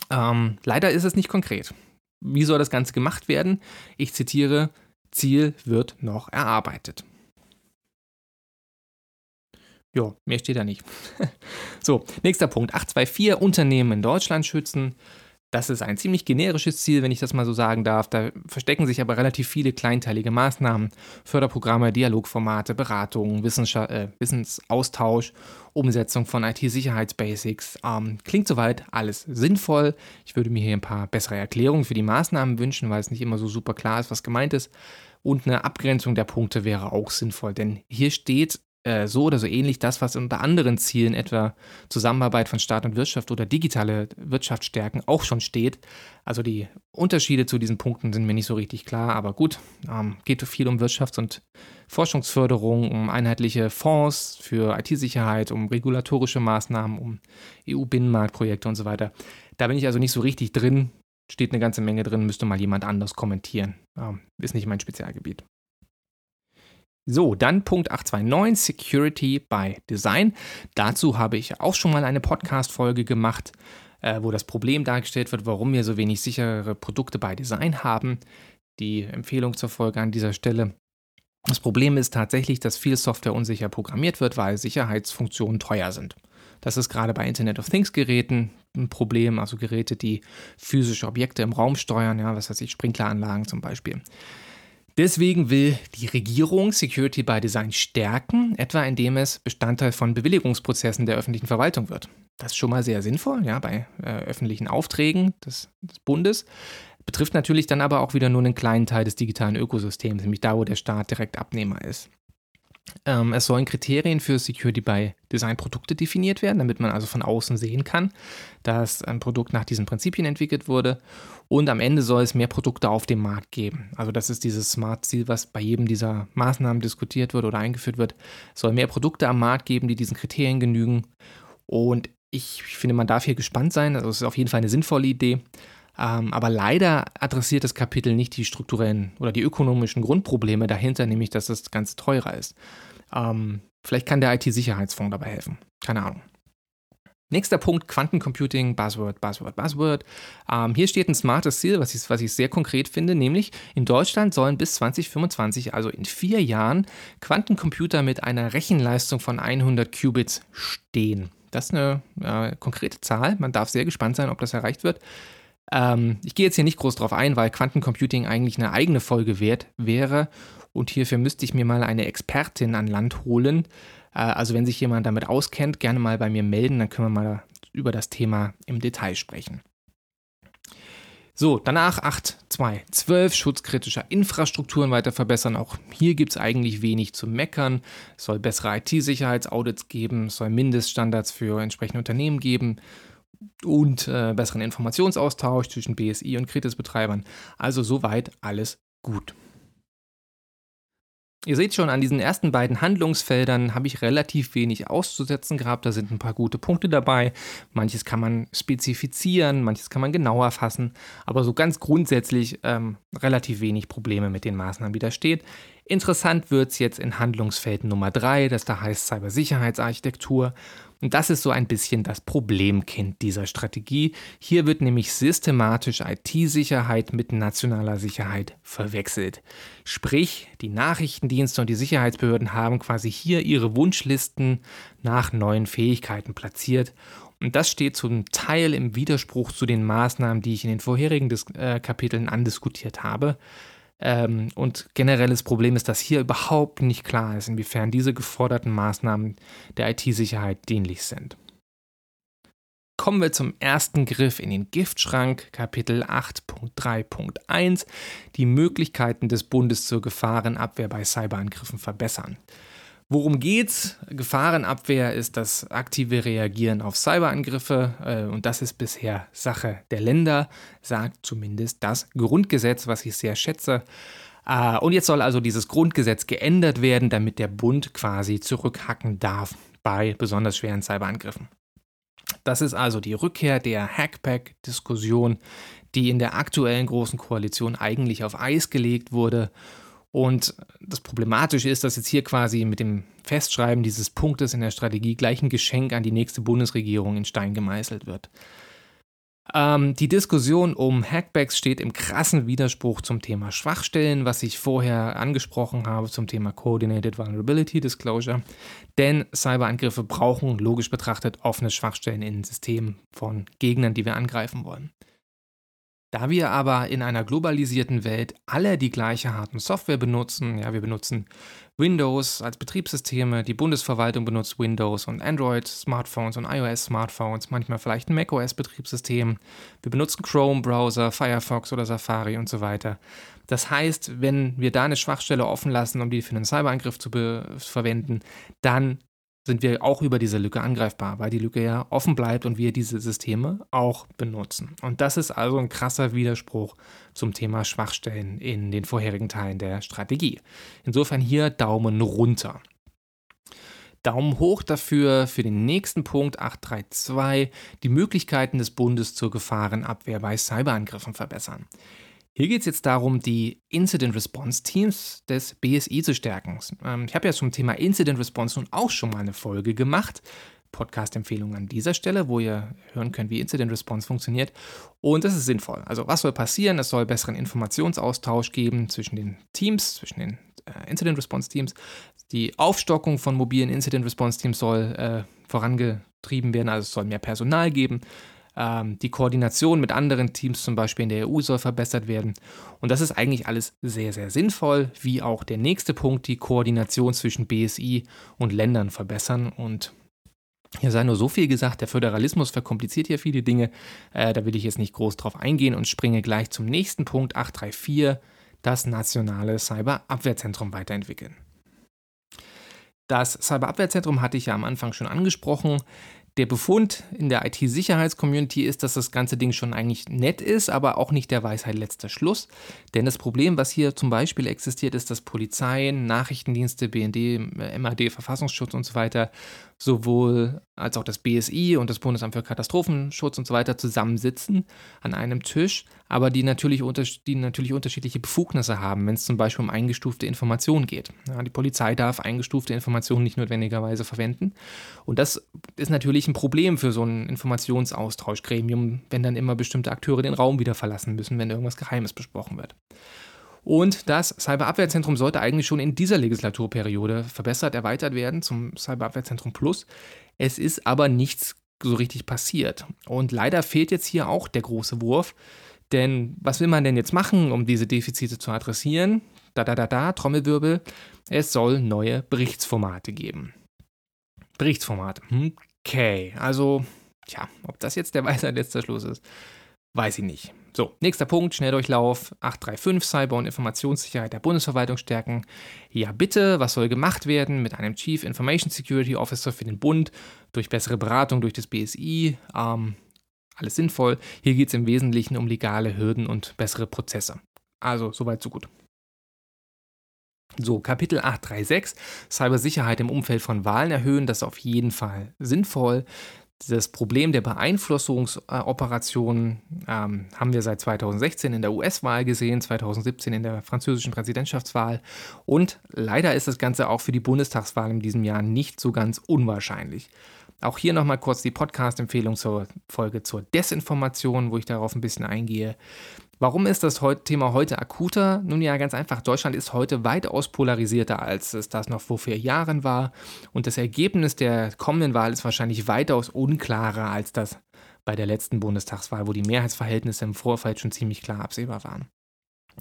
Ähm, leider ist es nicht konkret. Wie soll das Ganze gemacht werden? Ich zitiere, Ziel wird noch erarbeitet. Ja, mehr steht da nicht. <laughs> so, nächster Punkt. 824 Unternehmen in Deutschland schützen. Das ist ein ziemlich generisches Ziel, wenn ich das mal so sagen darf. Da verstecken sich aber relativ viele kleinteilige Maßnahmen, Förderprogramme, Dialogformate, Beratungen, äh, Wissensaustausch, Umsetzung von IT-Sicherheitsbasics. Ähm, klingt soweit alles sinnvoll. Ich würde mir hier ein paar bessere Erklärungen für die Maßnahmen wünschen, weil es nicht immer so super klar ist, was gemeint ist. Und eine Abgrenzung der Punkte wäre auch sinnvoll, denn hier steht äh, so oder so ähnlich das, was unter anderen Zielen, etwa Zusammenarbeit von Staat und Wirtschaft oder digitale Wirtschaft stärken, auch schon steht. Also die Unterschiede zu diesen Punkten sind mir nicht so richtig klar, aber gut, ähm, geht viel um Wirtschafts- und Forschungsförderung, um einheitliche Fonds für IT-Sicherheit, um regulatorische Maßnahmen, um EU-Binnenmarktprojekte und so weiter. Da bin ich also nicht so richtig drin. Steht eine ganze Menge drin, müsste mal jemand anders kommentieren. Ähm, ist nicht mein Spezialgebiet. So, dann Punkt 829, Security by Design. Dazu habe ich auch schon mal eine Podcast-Folge gemacht, äh, wo das Problem dargestellt wird, warum wir so wenig sichere Produkte bei Design haben. Die Empfehlung zur Folge an dieser Stelle. Das Problem ist tatsächlich, dass viel Software unsicher programmiert wird, weil Sicherheitsfunktionen teuer sind. Das ist gerade bei Internet of Things Geräten ein Problem, also Geräte, die physische Objekte im Raum steuern, ja, was weiß ich, Sprinkleranlagen zum Beispiel. Deswegen will die Regierung Security by Design stärken, etwa indem es Bestandteil von Bewilligungsprozessen der öffentlichen Verwaltung wird. Das ist schon mal sehr sinnvoll, ja, bei äh, öffentlichen Aufträgen des, des Bundes. Betrifft natürlich dann aber auch wieder nur einen kleinen Teil des digitalen Ökosystems, nämlich da, wo der Staat direkt Abnehmer ist. Ähm, es sollen Kriterien für Security by Design Produkte definiert werden, damit man also von außen sehen kann, dass ein Produkt nach diesen Prinzipien entwickelt wurde. Und am Ende soll es mehr Produkte auf dem Markt geben. Also das ist dieses Smart-Ziel, was bei jedem dieser Maßnahmen diskutiert wird oder eingeführt wird. Es soll mehr Produkte am Markt geben, die diesen Kriterien genügen. Und ich finde, man darf hier gespannt sein. Also es ist auf jeden Fall eine sinnvolle Idee. Ähm, aber leider adressiert das Kapitel nicht die strukturellen oder die ökonomischen Grundprobleme dahinter, nämlich dass das Ganze teurer ist. Ähm, vielleicht kann der IT-Sicherheitsfonds dabei helfen. Keine Ahnung. Nächster Punkt, Quantencomputing, Buzzword, Buzzword, Buzzword. Ähm, hier steht ein smartes Ziel, was ich, was ich sehr konkret finde, nämlich in Deutschland sollen bis 2025, also in vier Jahren, Quantencomputer mit einer Rechenleistung von 100 Qubits stehen. Das ist eine äh, konkrete Zahl. Man darf sehr gespannt sein, ob das erreicht wird. Ähm, ich gehe jetzt hier nicht groß drauf ein, weil Quantencomputing eigentlich eine eigene Folge wert wäre. Und hierfür müsste ich mir mal eine Expertin an Land holen. Äh, also wenn sich jemand damit auskennt, gerne mal bei mir melden, dann können wir mal über das Thema im Detail sprechen. So, danach 8.2.12 Schutz kritischer Infrastrukturen weiter verbessern. Auch hier gibt es eigentlich wenig zu meckern. Es soll bessere IT-Sicherheitsaudits geben, es soll Mindeststandards für entsprechende Unternehmen geben und äh, besseren Informationsaustausch zwischen BSI und Kritisbetreibern. Also soweit alles gut. Ihr seht schon, an diesen ersten beiden Handlungsfeldern habe ich relativ wenig auszusetzen gehabt. Da sind ein paar gute Punkte dabei. Manches kann man spezifizieren, manches kann man genauer fassen. Aber so ganz grundsätzlich ähm, relativ wenig Probleme mit den Maßnahmen, die da steht. Interessant wird es jetzt in Handlungsfeld Nummer 3, das da heißt Cybersicherheitsarchitektur. Und das ist so ein bisschen das Problemkind dieser Strategie. Hier wird nämlich systematisch IT-Sicherheit mit nationaler Sicherheit verwechselt. Sprich, die Nachrichtendienste und die Sicherheitsbehörden haben quasi hier ihre Wunschlisten nach neuen Fähigkeiten platziert. Und das steht zum Teil im Widerspruch zu den Maßnahmen, die ich in den vorherigen Dis äh, Kapiteln andiskutiert habe. Ähm, und generelles Problem ist, dass hier überhaupt nicht klar ist, inwiefern diese geforderten Maßnahmen der IT-Sicherheit dienlich sind. Kommen wir zum ersten Griff in den Giftschrank, Kapitel 8.3.1, die Möglichkeiten des Bundes zur Gefahrenabwehr bei Cyberangriffen verbessern. Worum geht's? Gefahrenabwehr ist das aktive Reagieren auf Cyberangriffe äh, und das ist bisher Sache der Länder, sagt zumindest das Grundgesetz, was ich sehr schätze. Äh, und jetzt soll also dieses Grundgesetz geändert werden, damit der Bund quasi zurückhacken darf bei besonders schweren Cyberangriffen. Das ist also die Rückkehr der Hackpack-Diskussion, die in der aktuellen großen Koalition eigentlich auf Eis gelegt wurde und das Problematische ist, dass jetzt hier quasi mit dem Festschreiben dieses Punktes in der Strategie gleich ein Geschenk an die nächste Bundesregierung in Stein gemeißelt wird. Ähm, die Diskussion um Hackbacks steht im krassen Widerspruch zum Thema Schwachstellen, was ich vorher angesprochen habe, zum Thema Coordinated Vulnerability Disclosure. Denn Cyberangriffe brauchen logisch betrachtet offene Schwachstellen in Systemen von Gegnern, die wir angreifen wollen. Da wir aber in einer globalisierten Welt alle die gleiche und Software benutzen, ja, wir benutzen Windows als Betriebssysteme, die Bundesverwaltung benutzt Windows und Android-Smartphones und iOS-Smartphones, manchmal vielleicht ein macOS-Betriebssystem, wir benutzen Chrome-Browser, Firefox oder Safari und so weiter. Das heißt, wenn wir da eine Schwachstelle offen lassen, um die für einen Cyberangriff zu verwenden, dann sind wir auch über diese Lücke angreifbar, weil die Lücke ja offen bleibt und wir diese Systeme auch benutzen. Und das ist also ein krasser Widerspruch zum Thema Schwachstellen in den vorherigen Teilen der Strategie. Insofern hier Daumen runter. Daumen hoch dafür für den nächsten Punkt 832, die Möglichkeiten des Bundes zur Gefahrenabwehr bei Cyberangriffen verbessern. Hier geht es jetzt darum, die Incident Response Teams des BSI zu stärken. Ähm, ich habe ja zum Thema Incident Response nun auch schon mal eine Folge gemacht. Podcast-Empfehlung an dieser Stelle, wo ihr hören könnt, wie Incident Response funktioniert. Und das ist sinnvoll. Also was soll passieren? Es soll besseren Informationsaustausch geben zwischen den Teams, zwischen den äh, Incident Response Teams. Die Aufstockung von mobilen Incident Response Teams soll äh, vorangetrieben werden, also es soll mehr Personal geben. Ähm, die Koordination mit anderen Teams, zum Beispiel in der EU, soll verbessert werden. Und das ist eigentlich alles sehr, sehr sinnvoll, wie auch der nächste Punkt, die Koordination zwischen BSI und Ländern verbessern. Und hier sei nur so viel gesagt, der Föderalismus verkompliziert hier viele Dinge. Äh, da will ich jetzt nicht groß drauf eingehen und springe gleich zum nächsten Punkt, 834, das nationale Cyberabwehrzentrum weiterentwickeln. Das Cyberabwehrzentrum hatte ich ja am Anfang schon angesprochen. Der Befund in der IT-Sicherheitscommunity ist, dass das ganze Ding schon eigentlich nett ist, aber auch nicht der Weisheit letzter Schluss. Denn das Problem, was hier zum Beispiel existiert, ist, dass Polizeien, Nachrichtendienste, BND, MAD, Verfassungsschutz und so weiter sowohl als auch das BSI und das Bundesamt für Katastrophenschutz und so weiter zusammensitzen an einem Tisch, aber die natürlich, die natürlich unterschiedliche Befugnisse haben, wenn es zum Beispiel um eingestufte Informationen geht. Ja, die Polizei darf eingestufte Informationen nicht notwendigerweise verwenden. Und das ist natürlich ein Problem für so ein Informationsaustauschgremium, wenn dann immer bestimmte Akteure den Raum wieder verlassen müssen, wenn irgendwas Geheimes besprochen wird. Und das Cyberabwehrzentrum sollte eigentlich schon in dieser Legislaturperiode verbessert, erweitert werden zum Cyberabwehrzentrum Plus. Es ist aber nichts so richtig passiert. Und leider fehlt jetzt hier auch der große Wurf. Denn was will man denn jetzt machen, um diese Defizite zu adressieren? Da, da, da, da, Trommelwirbel. Es soll neue Berichtsformate geben. Berichtsformate. Okay, also, tja, ob das jetzt der <laughs> Weisheit letzter Schluss ist, weiß ich nicht. So, nächster Punkt, Schnelldurchlauf 835, Cyber- und Informationssicherheit der Bundesverwaltung stärken. Ja, bitte, was soll gemacht werden mit einem Chief Information Security Officer für den Bund durch bessere Beratung durch das BSI? Ähm, alles sinnvoll. Hier geht es im Wesentlichen um legale Hürden und bessere Prozesse. Also, soweit, so gut. So, Kapitel 836, Cybersicherheit im Umfeld von Wahlen erhöhen, das ist auf jeden Fall sinnvoll. Das Problem der Beeinflussungsoperationen ähm, haben wir seit 2016 in der US-Wahl gesehen, 2017 in der französischen Präsidentschaftswahl und leider ist das Ganze auch für die Bundestagswahl in diesem Jahr nicht so ganz unwahrscheinlich. Auch hier nochmal kurz die Podcast-Empfehlung zur Folge zur Desinformation, wo ich darauf ein bisschen eingehe. Warum ist das Thema heute akuter? Nun ja, ganz einfach. Deutschland ist heute weitaus polarisierter, als es das noch vor vier Jahren war. Und das Ergebnis der kommenden Wahl ist wahrscheinlich weitaus unklarer als das bei der letzten Bundestagswahl, wo die Mehrheitsverhältnisse im Vorfeld schon ziemlich klar absehbar waren.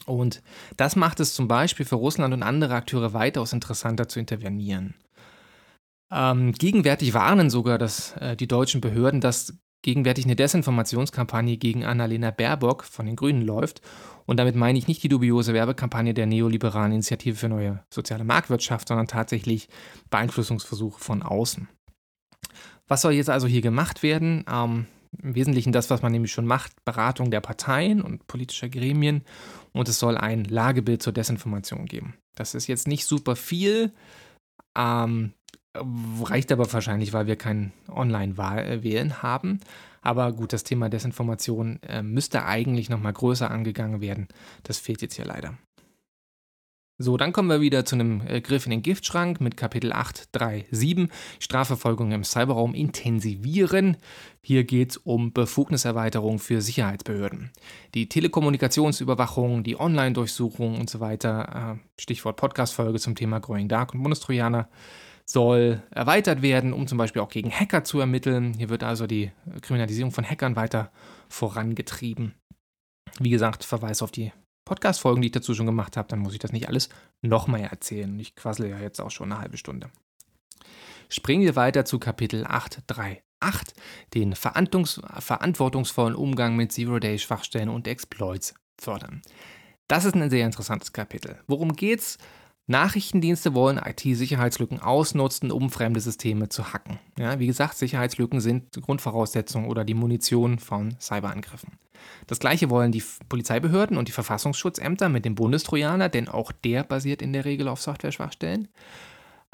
Und das macht es zum Beispiel für Russland und andere Akteure weitaus interessanter zu intervenieren. Ähm, gegenwärtig warnen sogar dass, äh, die deutschen Behörden, dass gegenwärtig eine Desinformationskampagne gegen Annalena Baerbock von den Grünen läuft. Und damit meine ich nicht die dubiose Werbekampagne der neoliberalen Initiative für neue soziale Marktwirtschaft, sondern tatsächlich Beeinflussungsversuche von außen. Was soll jetzt also hier gemacht werden? Ähm, Im Wesentlichen das, was man nämlich schon macht, Beratung der Parteien und politischer Gremien. Und es soll ein Lagebild zur Desinformation geben. Das ist jetzt nicht super viel. Ähm, Reicht aber wahrscheinlich, weil wir kein Online-Wählen äh, haben. Aber gut, das Thema Desinformation äh, müsste eigentlich nochmal größer angegangen werden. Das fehlt jetzt hier leider. So, dann kommen wir wieder zu einem äh, Griff in den Giftschrank mit Kapitel 837, Strafverfolgung im Cyberraum intensivieren. Hier geht es um Befugniserweiterung für Sicherheitsbehörden. Die Telekommunikationsüberwachung, die Online-Durchsuchung und so weiter, äh, Stichwort Podcast-Folge zum Thema Growing Dark und Bundestrojaner soll erweitert werden, um zum Beispiel auch gegen Hacker zu ermitteln. Hier wird also die Kriminalisierung von Hackern weiter vorangetrieben. Wie gesagt, Verweis auf die Podcast-Folgen, die ich dazu schon gemacht habe, dann muss ich das nicht alles nochmal erzählen. Ich quassle ja jetzt auch schon eine halbe Stunde. Springen wir weiter zu Kapitel 838, den verantwortungsvollen Umgang mit Zero-Day-Schwachstellen und Exploits fördern. Das ist ein sehr interessantes Kapitel. Worum geht's? Nachrichtendienste wollen IT-Sicherheitslücken ausnutzen, um fremde Systeme zu hacken. Ja, wie gesagt, Sicherheitslücken sind Grundvoraussetzung oder die Munition von Cyberangriffen. Das gleiche wollen die Polizeibehörden und die Verfassungsschutzämter mit dem Bundestrojaner, denn auch der basiert in der Regel auf Software-Schwachstellen.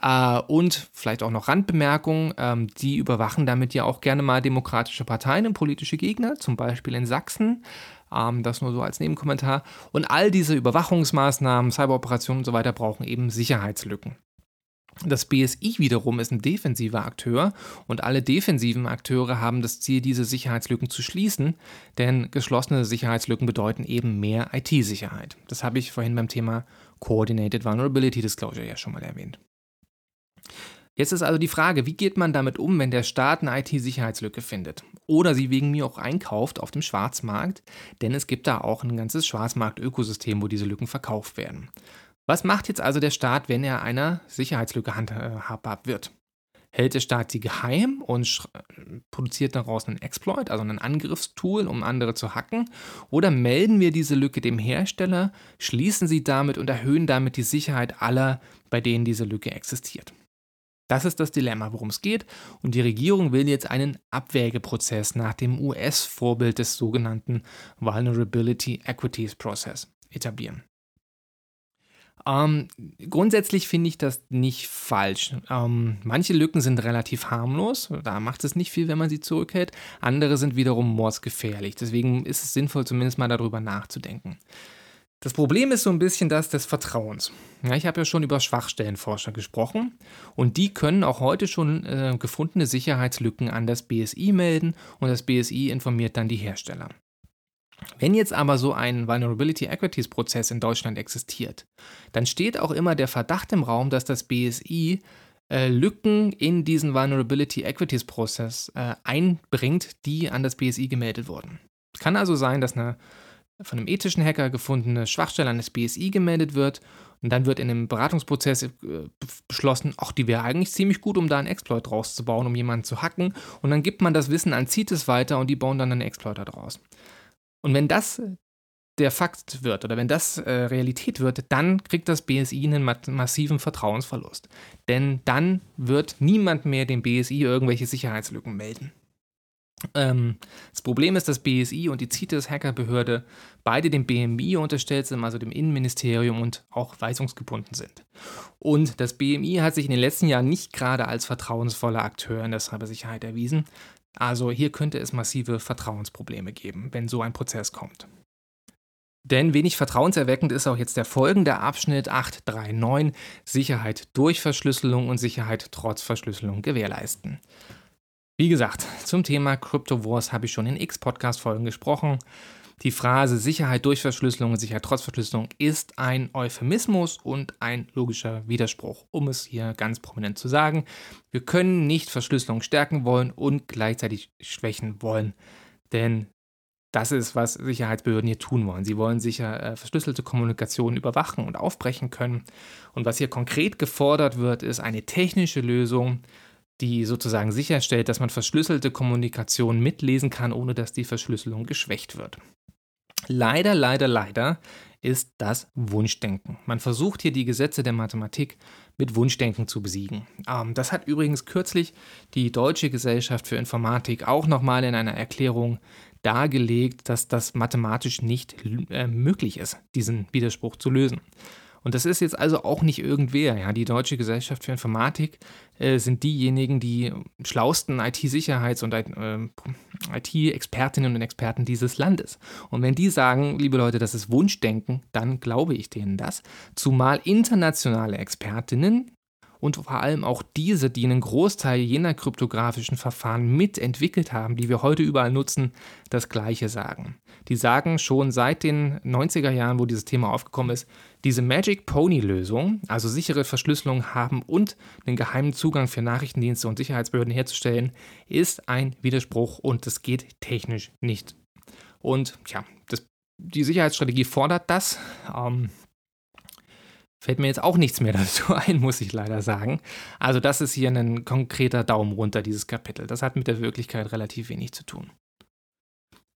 Äh, und vielleicht auch noch Randbemerkungen, ähm, die überwachen damit ja auch gerne mal demokratische Parteien und politische Gegner, zum Beispiel in Sachsen. Das nur so als Nebenkommentar. Und all diese Überwachungsmaßnahmen, Cyberoperationen und so weiter brauchen eben Sicherheitslücken. Das BSI wiederum ist ein defensiver Akteur und alle defensiven Akteure haben das Ziel, diese Sicherheitslücken zu schließen, denn geschlossene Sicherheitslücken bedeuten eben mehr IT-Sicherheit. Das habe ich vorhin beim Thema Coordinated Vulnerability Disclosure ja schon mal erwähnt. Jetzt ist also die Frage, wie geht man damit um, wenn der Staat eine IT-Sicherheitslücke findet oder sie wegen mir auch einkauft auf dem Schwarzmarkt, denn es gibt da auch ein ganzes Schwarzmarkt-Ökosystem, wo diese Lücken verkauft werden. Was macht jetzt also der Staat, wenn er einer Sicherheitslücke handhabbar wird? Hält der Staat sie geheim und produziert daraus einen Exploit, also ein Angriffstool, um andere zu hacken? Oder melden wir diese Lücke dem Hersteller, schließen sie damit und erhöhen damit die Sicherheit aller, bei denen diese Lücke existiert? Das ist das Dilemma, worum es geht. Und die Regierung will jetzt einen Abwägeprozess nach dem US-Vorbild des sogenannten Vulnerability Equities Process etablieren. Ähm, grundsätzlich finde ich das nicht falsch. Ähm, manche Lücken sind relativ harmlos, da macht es nicht viel, wenn man sie zurückhält. Andere sind wiederum mordsgefährlich. Deswegen ist es sinnvoll, zumindest mal darüber nachzudenken. Das Problem ist so ein bisschen das des Vertrauens. Ja, ich habe ja schon über Schwachstellenforscher gesprochen und die können auch heute schon äh, gefundene Sicherheitslücken an das BSI melden und das BSI informiert dann die Hersteller. Wenn jetzt aber so ein Vulnerability Equities Prozess in Deutschland existiert, dann steht auch immer der Verdacht im Raum, dass das BSI äh, Lücken in diesen Vulnerability Equities Prozess äh, einbringt, die an das BSI gemeldet wurden. Es kann also sein, dass eine von einem ethischen Hacker gefundene Schwachstelle an das BSI gemeldet wird und dann wird in einem Beratungsprozess äh, beschlossen, ach, die wäre eigentlich ziemlich gut, um da einen Exploit draus zu bauen, um jemanden zu hacken. Und dann gibt man das Wissen an CITES weiter und die bauen dann einen Exploit daraus. Und wenn das der Fakt wird oder wenn das äh, Realität wird, dann kriegt das BSI einen massiven Vertrauensverlust. Denn dann wird niemand mehr dem BSI irgendwelche Sicherheitslücken melden. Ähm, das Problem ist, dass BSI und die CITES-Hackerbehörde beide dem BMI unterstellt sind, also dem Innenministerium und auch weisungsgebunden sind. Und das BMI hat sich in den letzten Jahren nicht gerade als vertrauensvoller Akteur in der Cybersicherheit erwiesen. Also hier könnte es massive Vertrauensprobleme geben, wenn so ein Prozess kommt. Denn wenig vertrauenserweckend ist auch jetzt der folgende Abschnitt 839 Sicherheit durch Verschlüsselung und Sicherheit trotz Verschlüsselung gewährleisten. Wie gesagt, zum Thema Crypto Wars habe ich schon in x Podcast-Folgen gesprochen. Die Phrase Sicherheit durch Verschlüsselung und Sicherheit trotz Verschlüsselung ist ein Euphemismus und ein logischer Widerspruch, um es hier ganz prominent zu sagen. Wir können nicht Verschlüsselung stärken wollen und gleichzeitig schwächen wollen, denn das ist, was Sicherheitsbehörden hier tun wollen. Sie wollen sicher äh, verschlüsselte Kommunikation überwachen und aufbrechen können. Und was hier konkret gefordert wird, ist eine technische Lösung, die sozusagen sicherstellt, dass man verschlüsselte Kommunikation mitlesen kann, ohne dass die Verschlüsselung geschwächt wird. Leider, leider, leider ist das Wunschdenken. Man versucht hier die Gesetze der Mathematik mit Wunschdenken zu besiegen. Ähm, das hat übrigens kürzlich die Deutsche Gesellschaft für Informatik auch nochmal in einer Erklärung dargelegt, dass das mathematisch nicht äh, möglich ist, diesen Widerspruch zu lösen. Und das ist jetzt also auch nicht irgendwer. Ja? Die Deutsche Gesellschaft für Informatik äh, sind diejenigen, die schlausten IT-Sicherheits- und äh, IT-Expertinnen und Experten dieses Landes. Und wenn die sagen, liebe Leute, das ist Wunschdenken, dann glaube ich denen das. Zumal internationale Expertinnen und vor allem auch diese, die einen Großteil jener kryptografischen Verfahren mitentwickelt haben, die wir heute überall nutzen, das Gleiche sagen. Die sagen schon seit den 90er Jahren, wo dieses Thema aufgekommen ist, diese Magic Pony-Lösung, also sichere Verschlüsselung haben und einen geheimen Zugang für Nachrichtendienste und Sicherheitsbehörden herzustellen, ist ein Widerspruch und das geht technisch nicht. Und ja, das die Sicherheitsstrategie fordert das. Ähm, fällt mir jetzt auch nichts mehr <laughs> dazu ein, muss ich leider sagen. Also das ist hier ein konkreter Daumen runter, dieses Kapitel. Das hat mit der Wirklichkeit relativ wenig zu tun.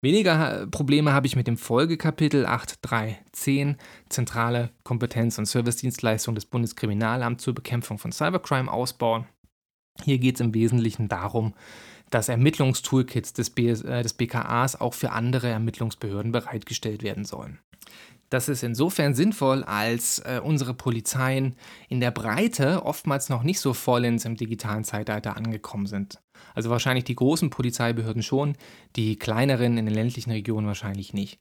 Weniger Probleme habe ich mit dem Folgekapitel 8.3.10 Zentrale Kompetenz und Servicedienstleistung des Bundeskriminalamts zur Bekämpfung von Cybercrime ausbauen. Hier geht es im Wesentlichen darum, dass Ermittlungstoolkits des, BS, äh, des BKAs auch für andere Ermittlungsbehörden bereitgestellt werden sollen. Das ist insofern sinnvoll, als äh, unsere Polizeien in der Breite oftmals noch nicht so vollends im digitalen Zeitalter angekommen sind. Also wahrscheinlich die großen Polizeibehörden schon, die kleineren in den ländlichen Regionen wahrscheinlich nicht.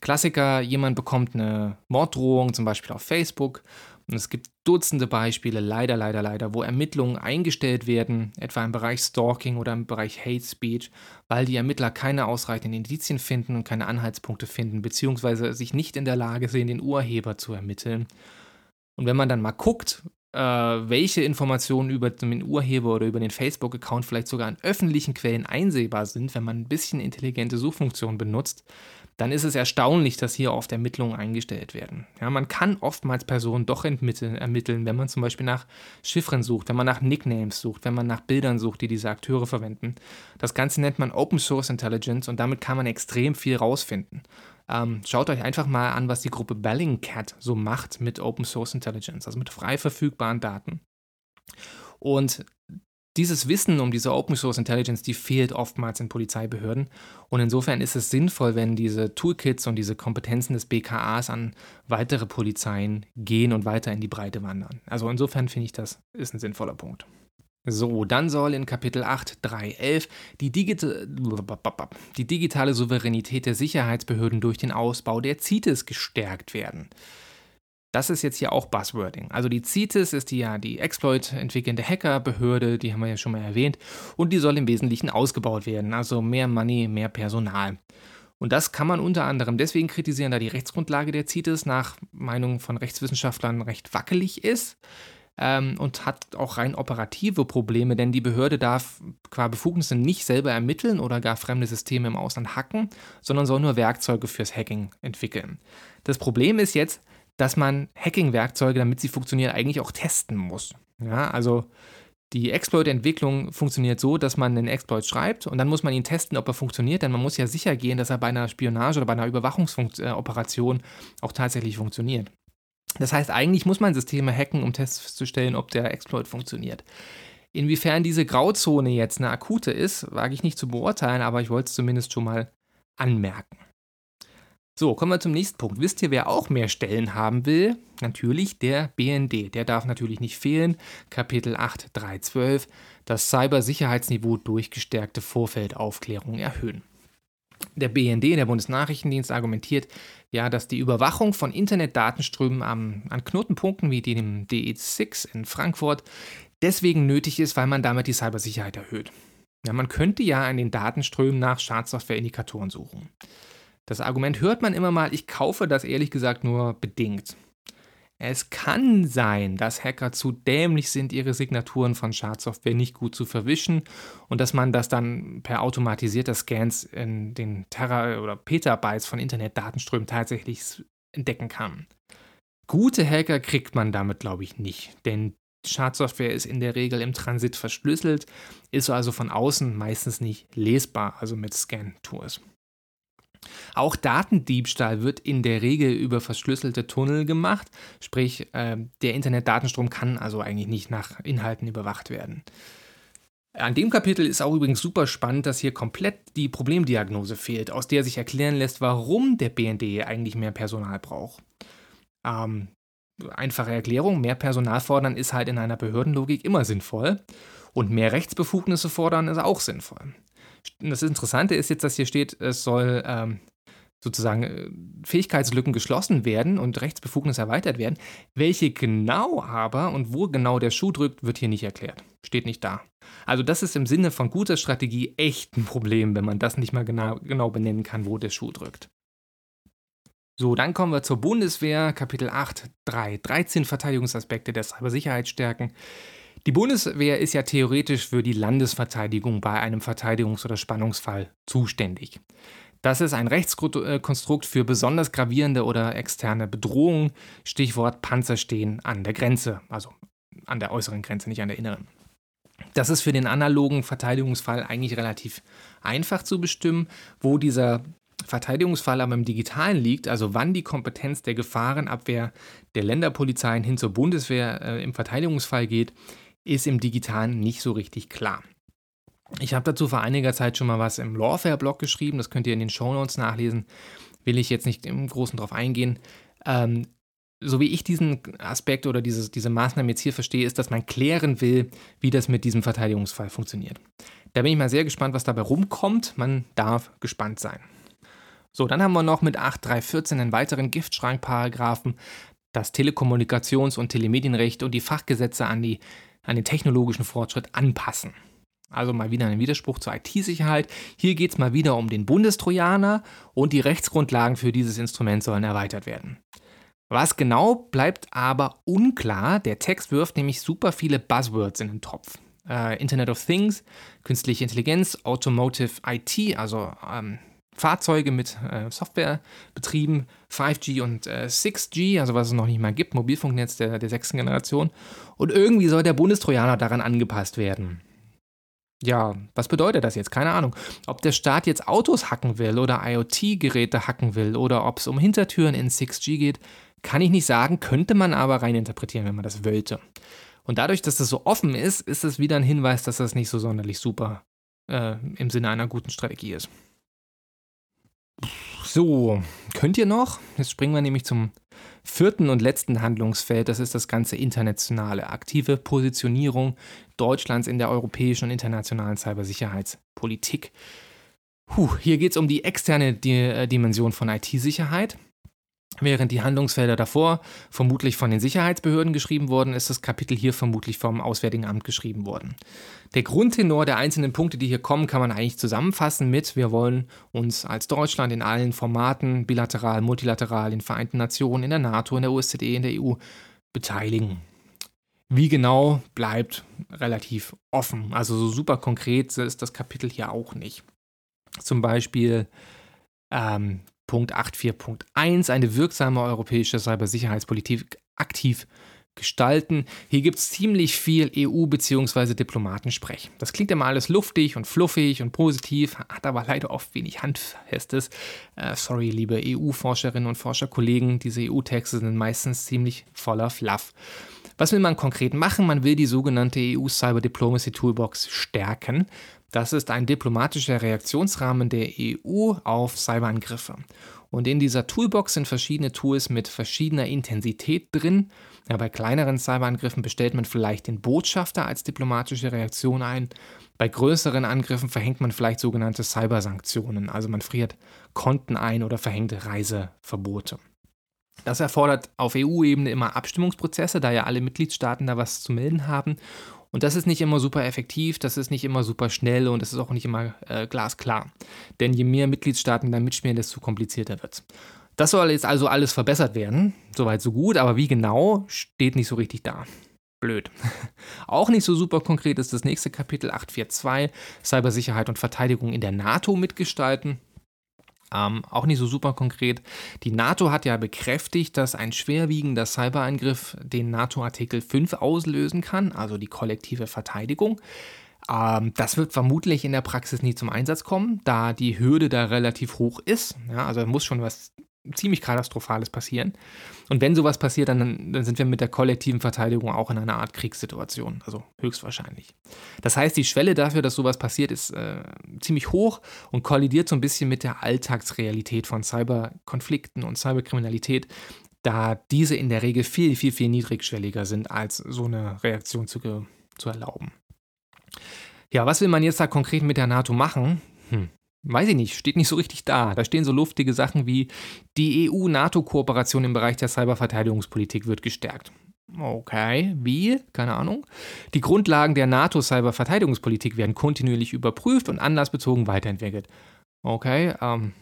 Klassiker, jemand bekommt eine Morddrohung, zum Beispiel auf Facebook, und es gibt Dutzende Beispiele, leider, leider, leider, wo Ermittlungen eingestellt werden, etwa im Bereich Stalking oder im Bereich Hate Speech, weil die Ermittler keine ausreichenden Indizien finden und keine Anhaltspunkte finden, beziehungsweise sich nicht in der Lage sehen, den Urheber zu ermitteln. Und wenn man dann mal guckt, äh, welche Informationen über den Urheber oder über den Facebook-Account vielleicht sogar in öffentlichen Quellen einsehbar sind, wenn man ein bisschen intelligente Suchfunktionen benutzt, dann ist es erstaunlich, dass hier oft Ermittlungen eingestellt werden. Ja, man kann oftmals Personen doch ermitteln, wenn man zum Beispiel nach Chiffren sucht, wenn man nach Nicknames sucht, wenn man nach Bildern sucht, die diese Akteure verwenden. Das Ganze nennt man Open Source Intelligence und damit kann man extrem viel rausfinden. Ähm, schaut euch einfach mal an, was die Gruppe Bellingcat so macht mit Open Source Intelligence, also mit frei verfügbaren Daten. Und dieses Wissen um diese Open Source Intelligence, die fehlt oftmals in Polizeibehörden. Und insofern ist es sinnvoll, wenn diese Toolkits und diese Kompetenzen des BKAs an weitere Polizeien gehen und weiter in die Breite wandern. Also insofern finde ich, das ist ein sinnvoller Punkt. So, dann soll in Kapitel 8.3.11 die, Digi die digitale Souveränität der Sicherheitsbehörden durch den Ausbau der CITES gestärkt werden. Das ist jetzt hier auch Buzzwording. Also die CITES ist die ja die Exploit entwickelnde Hackerbehörde, die haben wir ja schon mal erwähnt, und die soll im Wesentlichen ausgebaut werden. Also mehr Money, mehr Personal. Und das kann man unter anderem deswegen kritisieren, da die Rechtsgrundlage der CITES nach Meinung von Rechtswissenschaftlern recht wackelig ist ähm, und hat auch rein operative Probleme, denn die Behörde darf qua Befugnisse nicht selber ermitteln oder gar fremde Systeme im Ausland hacken, sondern soll nur Werkzeuge fürs Hacking entwickeln. Das Problem ist jetzt, dass man Hacking-Werkzeuge, damit sie funktionieren, eigentlich auch testen muss. Ja, also die Exploit-Entwicklung funktioniert so, dass man einen Exploit schreibt und dann muss man ihn testen, ob er funktioniert, denn man muss ja sicher gehen, dass er bei einer Spionage oder bei einer Überwachungsoperation auch tatsächlich funktioniert. Das heißt, eigentlich muss man Systeme hacken, um festzustellen, ob der Exploit funktioniert. Inwiefern diese Grauzone jetzt eine akute ist, wage ich nicht zu beurteilen, aber ich wollte es zumindest schon mal anmerken. So, kommen wir zum nächsten Punkt. Wisst ihr, wer auch mehr Stellen haben will? Natürlich der BND. Der darf natürlich nicht fehlen. Kapitel 8.3.12. Das Cybersicherheitsniveau durch gestärkte Vorfeldaufklärung erhöhen. Der BND, der Bundesnachrichtendienst, argumentiert ja, dass die Überwachung von Internetdatenströmen am, an Knotenpunkten wie dem DE6 in Frankfurt deswegen nötig ist, weil man damit die Cybersicherheit erhöht. Ja, man könnte ja an den Datenströmen nach Schadsoftware-Indikatoren suchen. Das Argument hört man immer mal, ich kaufe das ehrlich gesagt nur bedingt. Es kann sein, dass Hacker zu dämlich sind, ihre Signaturen von Schadsoftware nicht gut zu verwischen und dass man das dann per automatisierter Scans in den Terra- oder Petabytes von Internetdatenströmen tatsächlich entdecken kann. Gute Hacker kriegt man damit, glaube ich, nicht, denn Schadsoftware ist in der Regel im Transit verschlüsselt, ist also von außen meistens nicht lesbar, also mit Scan-Tours. Auch Datendiebstahl wird in der Regel über verschlüsselte Tunnel gemacht, sprich äh, der Internetdatenstrom kann also eigentlich nicht nach Inhalten überwacht werden. An dem Kapitel ist auch übrigens super spannend, dass hier komplett die Problemdiagnose fehlt, aus der sich erklären lässt, warum der BND eigentlich mehr Personal braucht. Ähm, einfache Erklärung, mehr Personal fordern ist halt in einer Behördenlogik immer sinnvoll und mehr Rechtsbefugnisse fordern ist auch sinnvoll das Interessante ist jetzt, dass hier steht, es soll ähm, sozusagen äh, Fähigkeitslücken geschlossen werden und Rechtsbefugnis erweitert werden. Welche genau aber und wo genau der Schuh drückt, wird hier nicht erklärt. Steht nicht da. Also das ist im Sinne von guter Strategie echt ein Problem, wenn man das nicht mal genau, genau benennen kann, wo der Schuh drückt. So, dann kommen wir zur Bundeswehr, Kapitel 8, 3, 13 Verteidigungsaspekte der Cybersicherheit stärken. Die Bundeswehr ist ja theoretisch für die Landesverteidigung bei einem Verteidigungs- oder Spannungsfall zuständig. Das ist ein Rechtskonstrukt für besonders gravierende oder externe Bedrohungen. Stichwort Panzer stehen an der Grenze, also an der äußeren Grenze, nicht an der inneren. Das ist für den analogen Verteidigungsfall eigentlich relativ einfach zu bestimmen, wo dieser Verteidigungsfall aber im Digitalen liegt, also wann die Kompetenz der Gefahrenabwehr der Länderpolizeien hin zur Bundeswehr äh, im Verteidigungsfall geht, ist im Digitalen nicht so richtig klar. Ich habe dazu vor einiger Zeit schon mal was im Lawfare-Blog geschrieben, das könnt ihr in den Shownotes nachlesen, will ich jetzt nicht im Großen drauf eingehen. Ähm, so wie ich diesen Aspekt oder diese, diese Maßnahme jetzt hier verstehe, ist, dass man klären will, wie das mit diesem Verteidigungsfall funktioniert. Da bin ich mal sehr gespannt, was dabei rumkommt. Man darf gespannt sein. So, dann haben wir noch mit 8.3.14 einen weiteren Giftschrankparagraphen, das Telekommunikations- und Telemedienrecht und die Fachgesetze an, die, an den technologischen Fortschritt anpassen. Also mal wieder ein Widerspruch zur IT-Sicherheit. Hier geht es mal wieder um den Bundestrojaner und die Rechtsgrundlagen für dieses Instrument sollen erweitert werden. Was genau bleibt aber unklar. Der Text wirft nämlich super viele Buzzwords in den Topf. Äh, Internet of Things, künstliche Intelligenz, Automotive IT, also ähm, Fahrzeuge mit äh, Software betrieben, 5G und äh, 6G, also was es noch nicht mal gibt, Mobilfunknetz der, der sechsten Generation. Und irgendwie soll der Bundestrojaner daran angepasst werden. Ja, was bedeutet das jetzt? Keine Ahnung. Ob der Staat jetzt Autos hacken will oder IoT-Geräte hacken will oder ob es um Hintertüren in 6G geht, kann ich nicht sagen, könnte man aber reininterpretieren, wenn man das wollte. Und dadurch, dass das so offen ist, ist es wieder ein Hinweis, dass das nicht so sonderlich super äh, im Sinne einer guten Strategie ist. So, könnt ihr noch? Jetzt springen wir nämlich zum vierten und letzten Handlungsfeld. Das ist das ganze internationale, aktive Positionierung Deutschlands in der europäischen und internationalen Cybersicherheitspolitik. Puh, hier geht es um die externe äh, Dimension von IT-Sicherheit. Während die Handlungsfelder davor vermutlich von den Sicherheitsbehörden geschrieben wurden, ist das Kapitel hier vermutlich vom Auswärtigen Amt geschrieben worden. Der Grundtenor der einzelnen Punkte, die hier kommen, kann man eigentlich zusammenfassen mit, wir wollen uns als Deutschland in allen Formaten, bilateral, multilateral, in Vereinten Nationen, in der NATO, in der OSZE, in der EU beteiligen. Wie genau bleibt relativ offen. Also so super konkret ist das Kapitel hier auch nicht. Zum Beispiel ähm, Punkt 8.4.1 eine wirksame europäische Cybersicherheitspolitik aktiv gestalten. Hier gibt es ziemlich viel EU- bzw. Diplomatensprech. Das klingt immer alles luftig und fluffig und positiv, hat aber leider oft wenig Handfestes. Äh, sorry, liebe EU-Forscherinnen und Forscherkollegen, diese EU-Texte sind meistens ziemlich voller Fluff. Was will man konkret machen? Man will die sogenannte EU Cyber Diplomacy Toolbox stärken. Das ist ein diplomatischer Reaktionsrahmen der EU auf Cyberangriffe. Und in dieser Toolbox sind verschiedene Tools mit verschiedener Intensität drin. Ja, bei kleineren Cyberangriffen bestellt man vielleicht den Botschafter als diplomatische Reaktion ein. Bei größeren Angriffen verhängt man vielleicht sogenannte Cybersanktionen, also man friert Konten ein oder verhängt Reiseverbote. Das erfordert auf EU-Ebene immer Abstimmungsprozesse, da ja alle Mitgliedstaaten da was zu melden haben. Und das ist nicht immer super effektiv, das ist nicht immer super schnell und das ist auch nicht immer äh, glasklar. Denn je mehr Mitgliedstaaten da mitspielen, desto komplizierter wird es. Das soll jetzt also alles verbessert werden. Soweit so gut, aber wie genau, steht nicht so richtig da. Blöd. <laughs> Auch nicht so super konkret ist das nächste Kapitel 842, Cybersicherheit und Verteidigung in der NATO mitgestalten. Ähm, auch nicht so super konkret. Die NATO hat ja bekräftigt, dass ein schwerwiegender Cyberangriff den NATO-Artikel 5 auslösen kann, also die kollektive Verteidigung. Ähm, das wird vermutlich in der Praxis nie zum Einsatz kommen, da die Hürde da relativ hoch ist. Ja, also muss schon was ziemlich Katastrophales passieren. Und wenn sowas passiert, dann, dann sind wir mit der kollektiven Verteidigung auch in einer Art Kriegssituation, also höchstwahrscheinlich. Das heißt, die Schwelle dafür, dass sowas passiert, ist äh, ziemlich hoch und kollidiert so ein bisschen mit der Alltagsrealität von Cyberkonflikten und Cyberkriminalität, da diese in der Regel viel, viel, viel niedrigschwelliger sind, als so eine Reaktion zu, zu erlauben. Ja, was will man jetzt da konkret mit der NATO machen? Hm. Weiß ich nicht, steht nicht so richtig da. Da stehen so luftige Sachen wie die EU-NATO-Kooperation im Bereich der Cyberverteidigungspolitik wird gestärkt. Okay, wie? Keine Ahnung. Die Grundlagen der NATO-Cyberverteidigungspolitik werden kontinuierlich überprüft und anlassbezogen weiterentwickelt. Okay, ähm,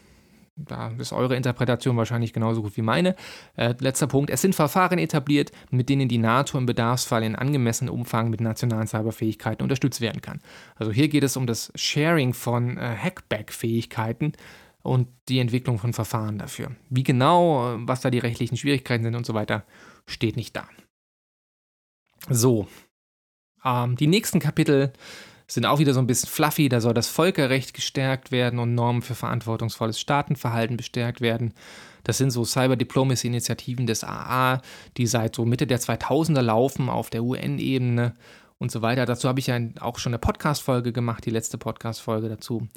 da ist eure Interpretation wahrscheinlich genauso gut wie meine. Äh, letzter Punkt. Es sind Verfahren etabliert, mit denen die NATO im Bedarfsfall in angemessenem Umfang mit nationalen Cyberfähigkeiten unterstützt werden kann. Also hier geht es um das Sharing von äh, Hackback-Fähigkeiten und die Entwicklung von Verfahren dafür. Wie genau, was da die rechtlichen Schwierigkeiten sind und so weiter, steht nicht da. So, ähm, die nächsten Kapitel sind auch wieder so ein bisschen fluffy. Da soll das Völkerrecht gestärkt werden und Normen für verantwortungsvolles Staatenverhalten bestärkt werden. Das sind so Cyber Diplomacy Initiativen des AA, die seit so Mitte der 2000er laufen auf der UN-Ebene und so weiter. Dazu habe ich ja auch schon eine Podcast-Folge gemacht, die letzte Podcast-Folge dazu.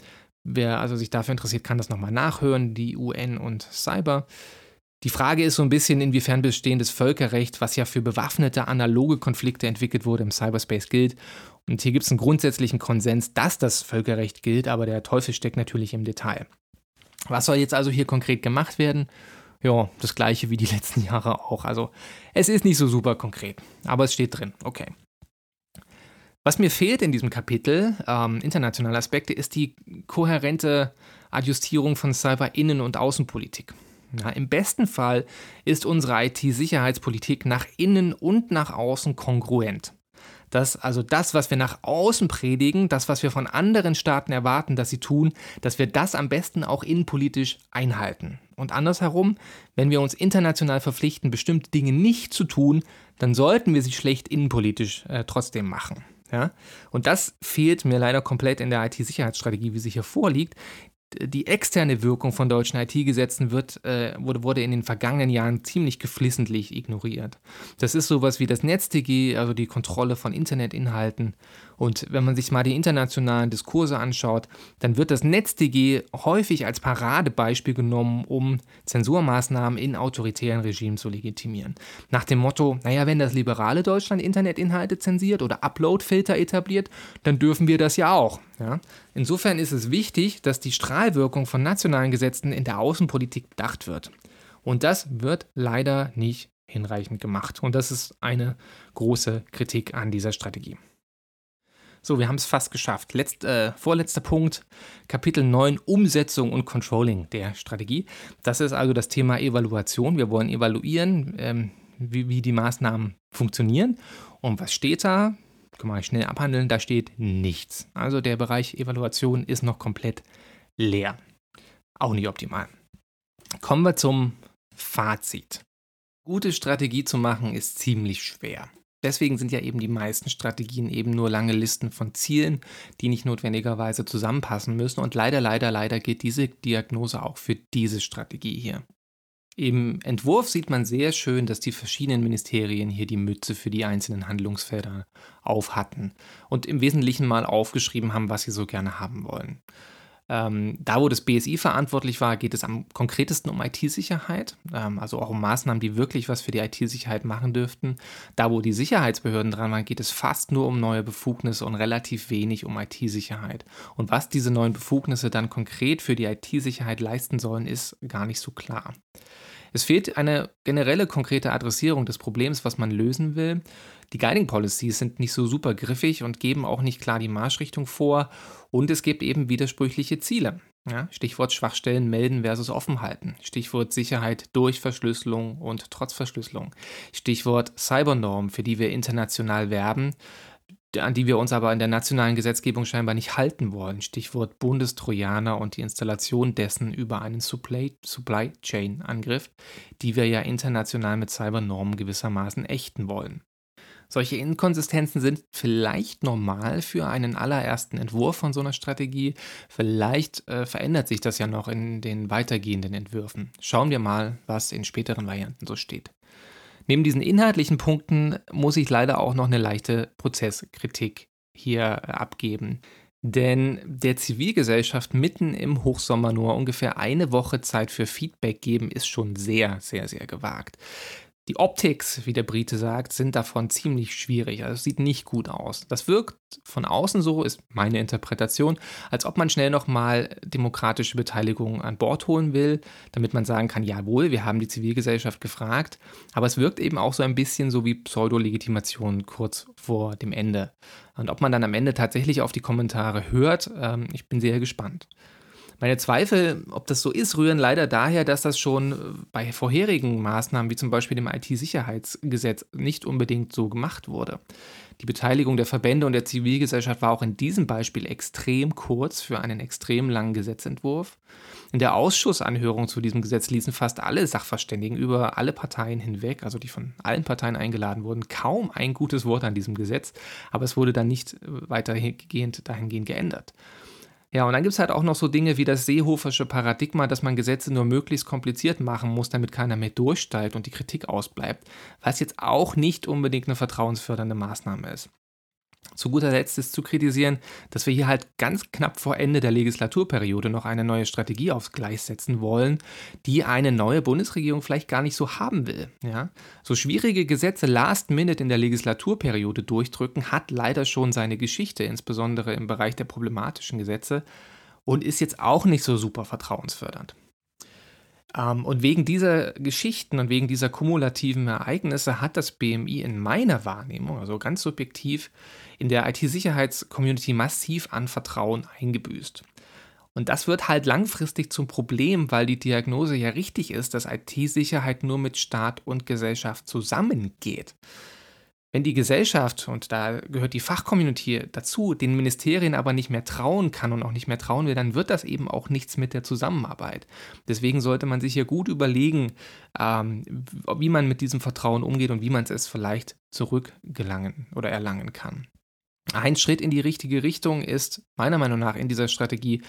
Wer also sich dafür interessiert, kann das nochmal nachhören, die UN und Cyber. Die Frage ist so ein bisschen, inwiefern bestehendes Völkerrecht, was ja für bewaffnete analoge Konflikte entwickelt wurde, im Cyberspace gilt. Und hier gibt es einen grundsätzlichen Konsens, dass das Völkerrecht gilt, aber der Teufel steckt natürlich im Detail. Was soll jetzt also hier konkret gemacht werden? Ja, das gleiche wie die <laughs> letzten Jahre auch. Also es ist nicht so super konkret, aber es steht drin. Okay. Was mir fehlt in diesem Kapitel, ähm, internationale Aspekte, ist die kohärente Adjustierung von Cyber-Innen- und Außenpolitik. Ja, Im besten Fall ist unsere IT-Sicherheitspolitik nach innen und nach außen kongruent. Das, also das, was wir nach außen predigen, das, was wir von anderen Staaten erwarten, dass sie tun, dass wir das am besten auch innenpolitisch einhalten. Und andersherum, wenn wir uns international verpflichten, bestimmte Dinge nicht zu tun, dann sollten wir sie schlecht innenpolitisch äh, trotzdem machen. Ja? Und das fehlt mir leider komplett in der IT-Sicherheitsstrategie, wie sie hier vorliegt die externe Wirkung von deutschen IT-Gesetzen wird, äh, wurde, wurde in den vergangenen Jahren ziemlich geflissentlich ignoriert. Das ist sowas wie das NetzDG, also die Kontrolle von Internetinhalten. Und wenn man sich mal die internationalen Diskurse anschaut, dann wird das NetzDG häufig als Paradebeispiel genommen, um Zensurmaßnahmen in autoritären Regimen zu legitimieren. Nach dem Motto, naja, wenn das liberale Deutschland Internetinhalte zensiert oder Uploadfilter etabliert, dann dürfen wir das ja auch. Ja? Insofern ist es wichtig, dass die Strahlwirkung von nationalen Gesetzen in der Außenpolitik bedacht wird. Und das wird leider nicht hinreichend gemacht. Und das ist eine große Kritik an dieser Strategie. So, wir haben es fast geschafft. Letzt, äh, vorletzter Punkt, Kapitel 9, Umsetzung und Controlling der Strategie. Das ist also das Thema Evaluation. Wir wollen evaluieren, ähm, wie, wie die Maßnahmen funktionieren. Und was steht da? Kann man schnell abhandeln. Da steht nichts. Also der Bereich Evaluation ist noch komplett leer. Auch nicht optimal. Kommen wir zum Fazit. Gute Strategie zu machen ist ziemlich schwer. Deswegen sind ja eben die meisten Strategien eben nur lange Listen von Zielen, die nicht notwendigerweise zusammenpassen müssen. Und leider, leider, leider geht diese Diagnose auch für diese Strategie hier. Im Entwurf sieht man sehr schön, dass die verschiedenen Ministerien hier die Mütze für die einzelnen Handlungsfelder auf hatten und im Wesentlichen mal aufgeschrieben haben, was sie so gerne haben wollen. Ähm, da, wo das BSI verantwortlich war, geht es am konkretesten um IT-Sicherheit, ähm, also auch um Maßnahmen, die wirklich was für die IT-Sicherheit machen dürften. Da, wo die Sicherheitsbehörden dran waren, geht es fast nur um neue Befugnisse und relativ wenig um IT-Sicherheit. Und was diese neuen Befugnisse dann konkret für die IT-Sicherheit leisten sollen, ist gar nicht so klar. Es fehlt eine generelle konkrete Adressierung des Problems, was man lösen will. Die Guiding Policies sind nicht so super griffig und geben auch nicht klar die Marschrichtung vor. Und es gibt eben widersprüchliche Ziele. Ja, Stichwort Schwachstellen melden versus offen halten. Stichwort Sicherheit durch Verschlüsselung und trotz Verschlüsselung. Stichwort Cybernorm, für die wir international werben, an die wir uns aber in der nationalen Gesetzgebung scheinbar nicht halten wollen. Stichwort Bundestrojaner und die Installation dessen über einen Supply, Supply Chain Angriff, die wir ja international mit Cybernormen gewissermaßen ächten wollen. Solche Inkonsistenzen sind vielleicht normal für einen allerersten Entwurf von so einer Strategie. Vielleicht äh, verändert sich das ja noch in den weitergehenden Entwürfen. Schauen wir mal, was in späteren Varianten so steht. Neben diesen inhaltlichen Punkten muss ich leider auch noch eine leichte Prozesskritik hier abgeben. Denn der Zivilgesellschaft mitten im Hochsommer nur ungefähr eine Woche Zeit für Feedback geben, ist schon sehr, sehr, sehr gewagt. Die Optics, wie der Brite sagt, sind davon ziemlich schwierig. Also es sieht nicht gut aus. Das wirkt von außen so, ist meine Interpretation, als ob man schnell nochmal demokratische Beteiligung an Bord holen will, damit man sagen kann, jawohl, wir haben die Zivilgesellschaft gefragt. Aber es wirkt eben auch so ein bisschen so wie Pseudo-Legitimation kurz vor dem Ende. Und ob man dann am Ende tatsächlich auf die Kommentare hört, ähm, ich bin sehr gespannt. Meine Zweifel, ob das so ist, rühren leider daher, dass das schon bei vorherigen Maßnahmen, wie zum Beispiel dem IT-Sicherheitsgesetz, nicht unbedingt so gemacht wurde. Die Beteiligung der Verbände und der Zivilgesellschaft war auch in diesem Beispiel extrem kurz für einen extrem langen Gesetzentwurf. In der Ausschussanhörung zu diesem Gesetz ließen fast alle Sachverständigen über alle Parteien hinweg, also die von allen Parteien eingeladen wurden, kaum ein gutes Wort an diesem Gesetz, aber es wurde dann nicht weitergehend dahingehend geändert. Ja, und dann gibt es halt auch noch so Dinge wie das Seehofersche Paradigma, dass man Gesetze nur möglichst kompliziert machen muss, damit keiner mehr durchsteigt und die Kritik ausbleibt, was jetzt auch nicht unbedingt eine vertrauensfördernde Maßnahme ist. Zu guter Letzt ist zu kritisieren, dass wir hier halt ganz knapp vor Ende der Legislaturperiode noch eine neue Strategie aufs Gleis setzen wollen, die eine neue Bundesregierung vielleicht gar nicht so haben will. Ja? So schwierige Gesetze last minute in der Legislaturperiode durchdrücken, hat leider schon seine Geschichte, insbesondere im Bereich der problematischen Gesetze, und ist jetzt auch nicht so super vertrauensfördernd. Ähm, und wegen dieser Geschichten und wegen dieser kumulativen Ereignisse hat das BMI in meiner Wahrnehmung, also ganz subjektiv, in der IT-Sicherheits-Community massiv an Vertrauen eingebüßt. Und das wird halt langfristig zum Problem, weil die Diagnose ja richtig ist, dass IT-Sicherheit nur mit Staat und Gesellschaft zusammengeht. Wenn die Gesellschaft, und da gehört die Fachcommunity dazu, den Ministerien aber nicht mehr trauen kann und auch nicht mehr trauen will, dann wird das eben auch nichts mit der Zusammenarbeit. Deswegen sollte man sich hier gut überlegen, ähm, wie man mit diesem Vertrauen umgeht und wie man es vielleicht zurückgelangen oder erlangen kann. Ein Schritt in die richtige Richtung ist meiner Meinung nach in dieser Strategie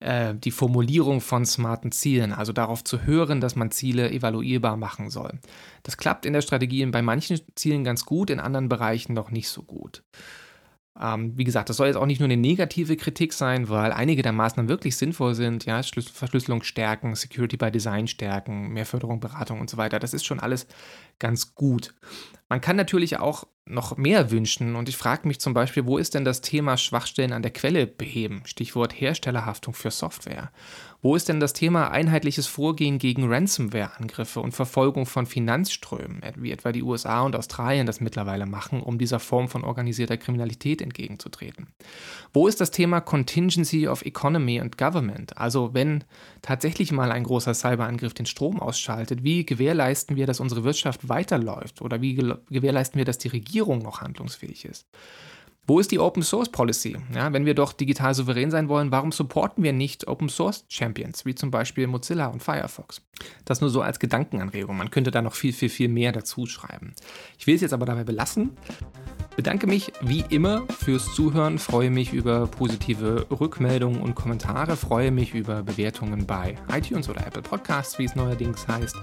äh, die Formulierung von smarten Zielen, also darauf zu hören, dass man Ziele evaluierbar machen soll. Das klappt in der Strategie bei manchen Zielen ganz gut, in anderen Bereichen noch nicht so gut. Ähm, wie gesagt, das soll jetzt auch nicht nur eine negative Kritik sein, weil einige der Maßnahmen wirklich sinnvoll sind. Ja, Verschlüsselung stärken, Security by Design stärken, mehr Förderung, Beratung und so weiter. Das ist schon alles ganz gut. Man kann natürlich auch noch mehr wünschen und ich frage mich zum Beispiel, wo ist denn das Thema Schwachstellen an der Quelle beheben? Stichwort Herstellerhaftung für Software. Wo ist denn das Thema einheitliches Vorgehen gegen Ransomware-Angriffe und Verfolgung von Finanzströmen, wie etwa die USA und Australien das mittlerweile machen, um dieser Form von organisierter Kriminalität entgegenzutreten? Wo ist das Thema Contingency of Economy and Government? Also wenn tatsächlich mal ein großer Cyberangriff den Strom ausschaltet, wie gewährleisten wir, dass unsere Wirtschaft weiterläuft? Oder wie gewährleisten wir, dass die Regierung noch handlungsfähig ist? Wo ist die Open Source Policy? Ja, wenn wir doch digital souverän sein wollen, warum supporten wir nicht Open Source Champions, wie zum Beispiel Mozilla und Firefox? Das nur so als Gedankenanregung. Man könnte da noch viel, viel, viel mehr dazu schreiben. Ich will es jetzt aber dabei belassen. Bedanke mich wie immer fürs Zuhören, freue mich über positive Rückmeldungen und Kommentare, freue mich über Bewertungen bei iTunes oder Apple Podcasts, wie es neuerdings heißt.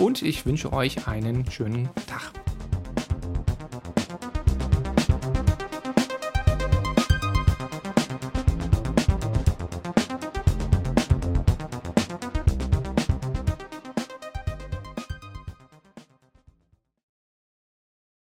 Und ich wünsche euch einen schönen Tag.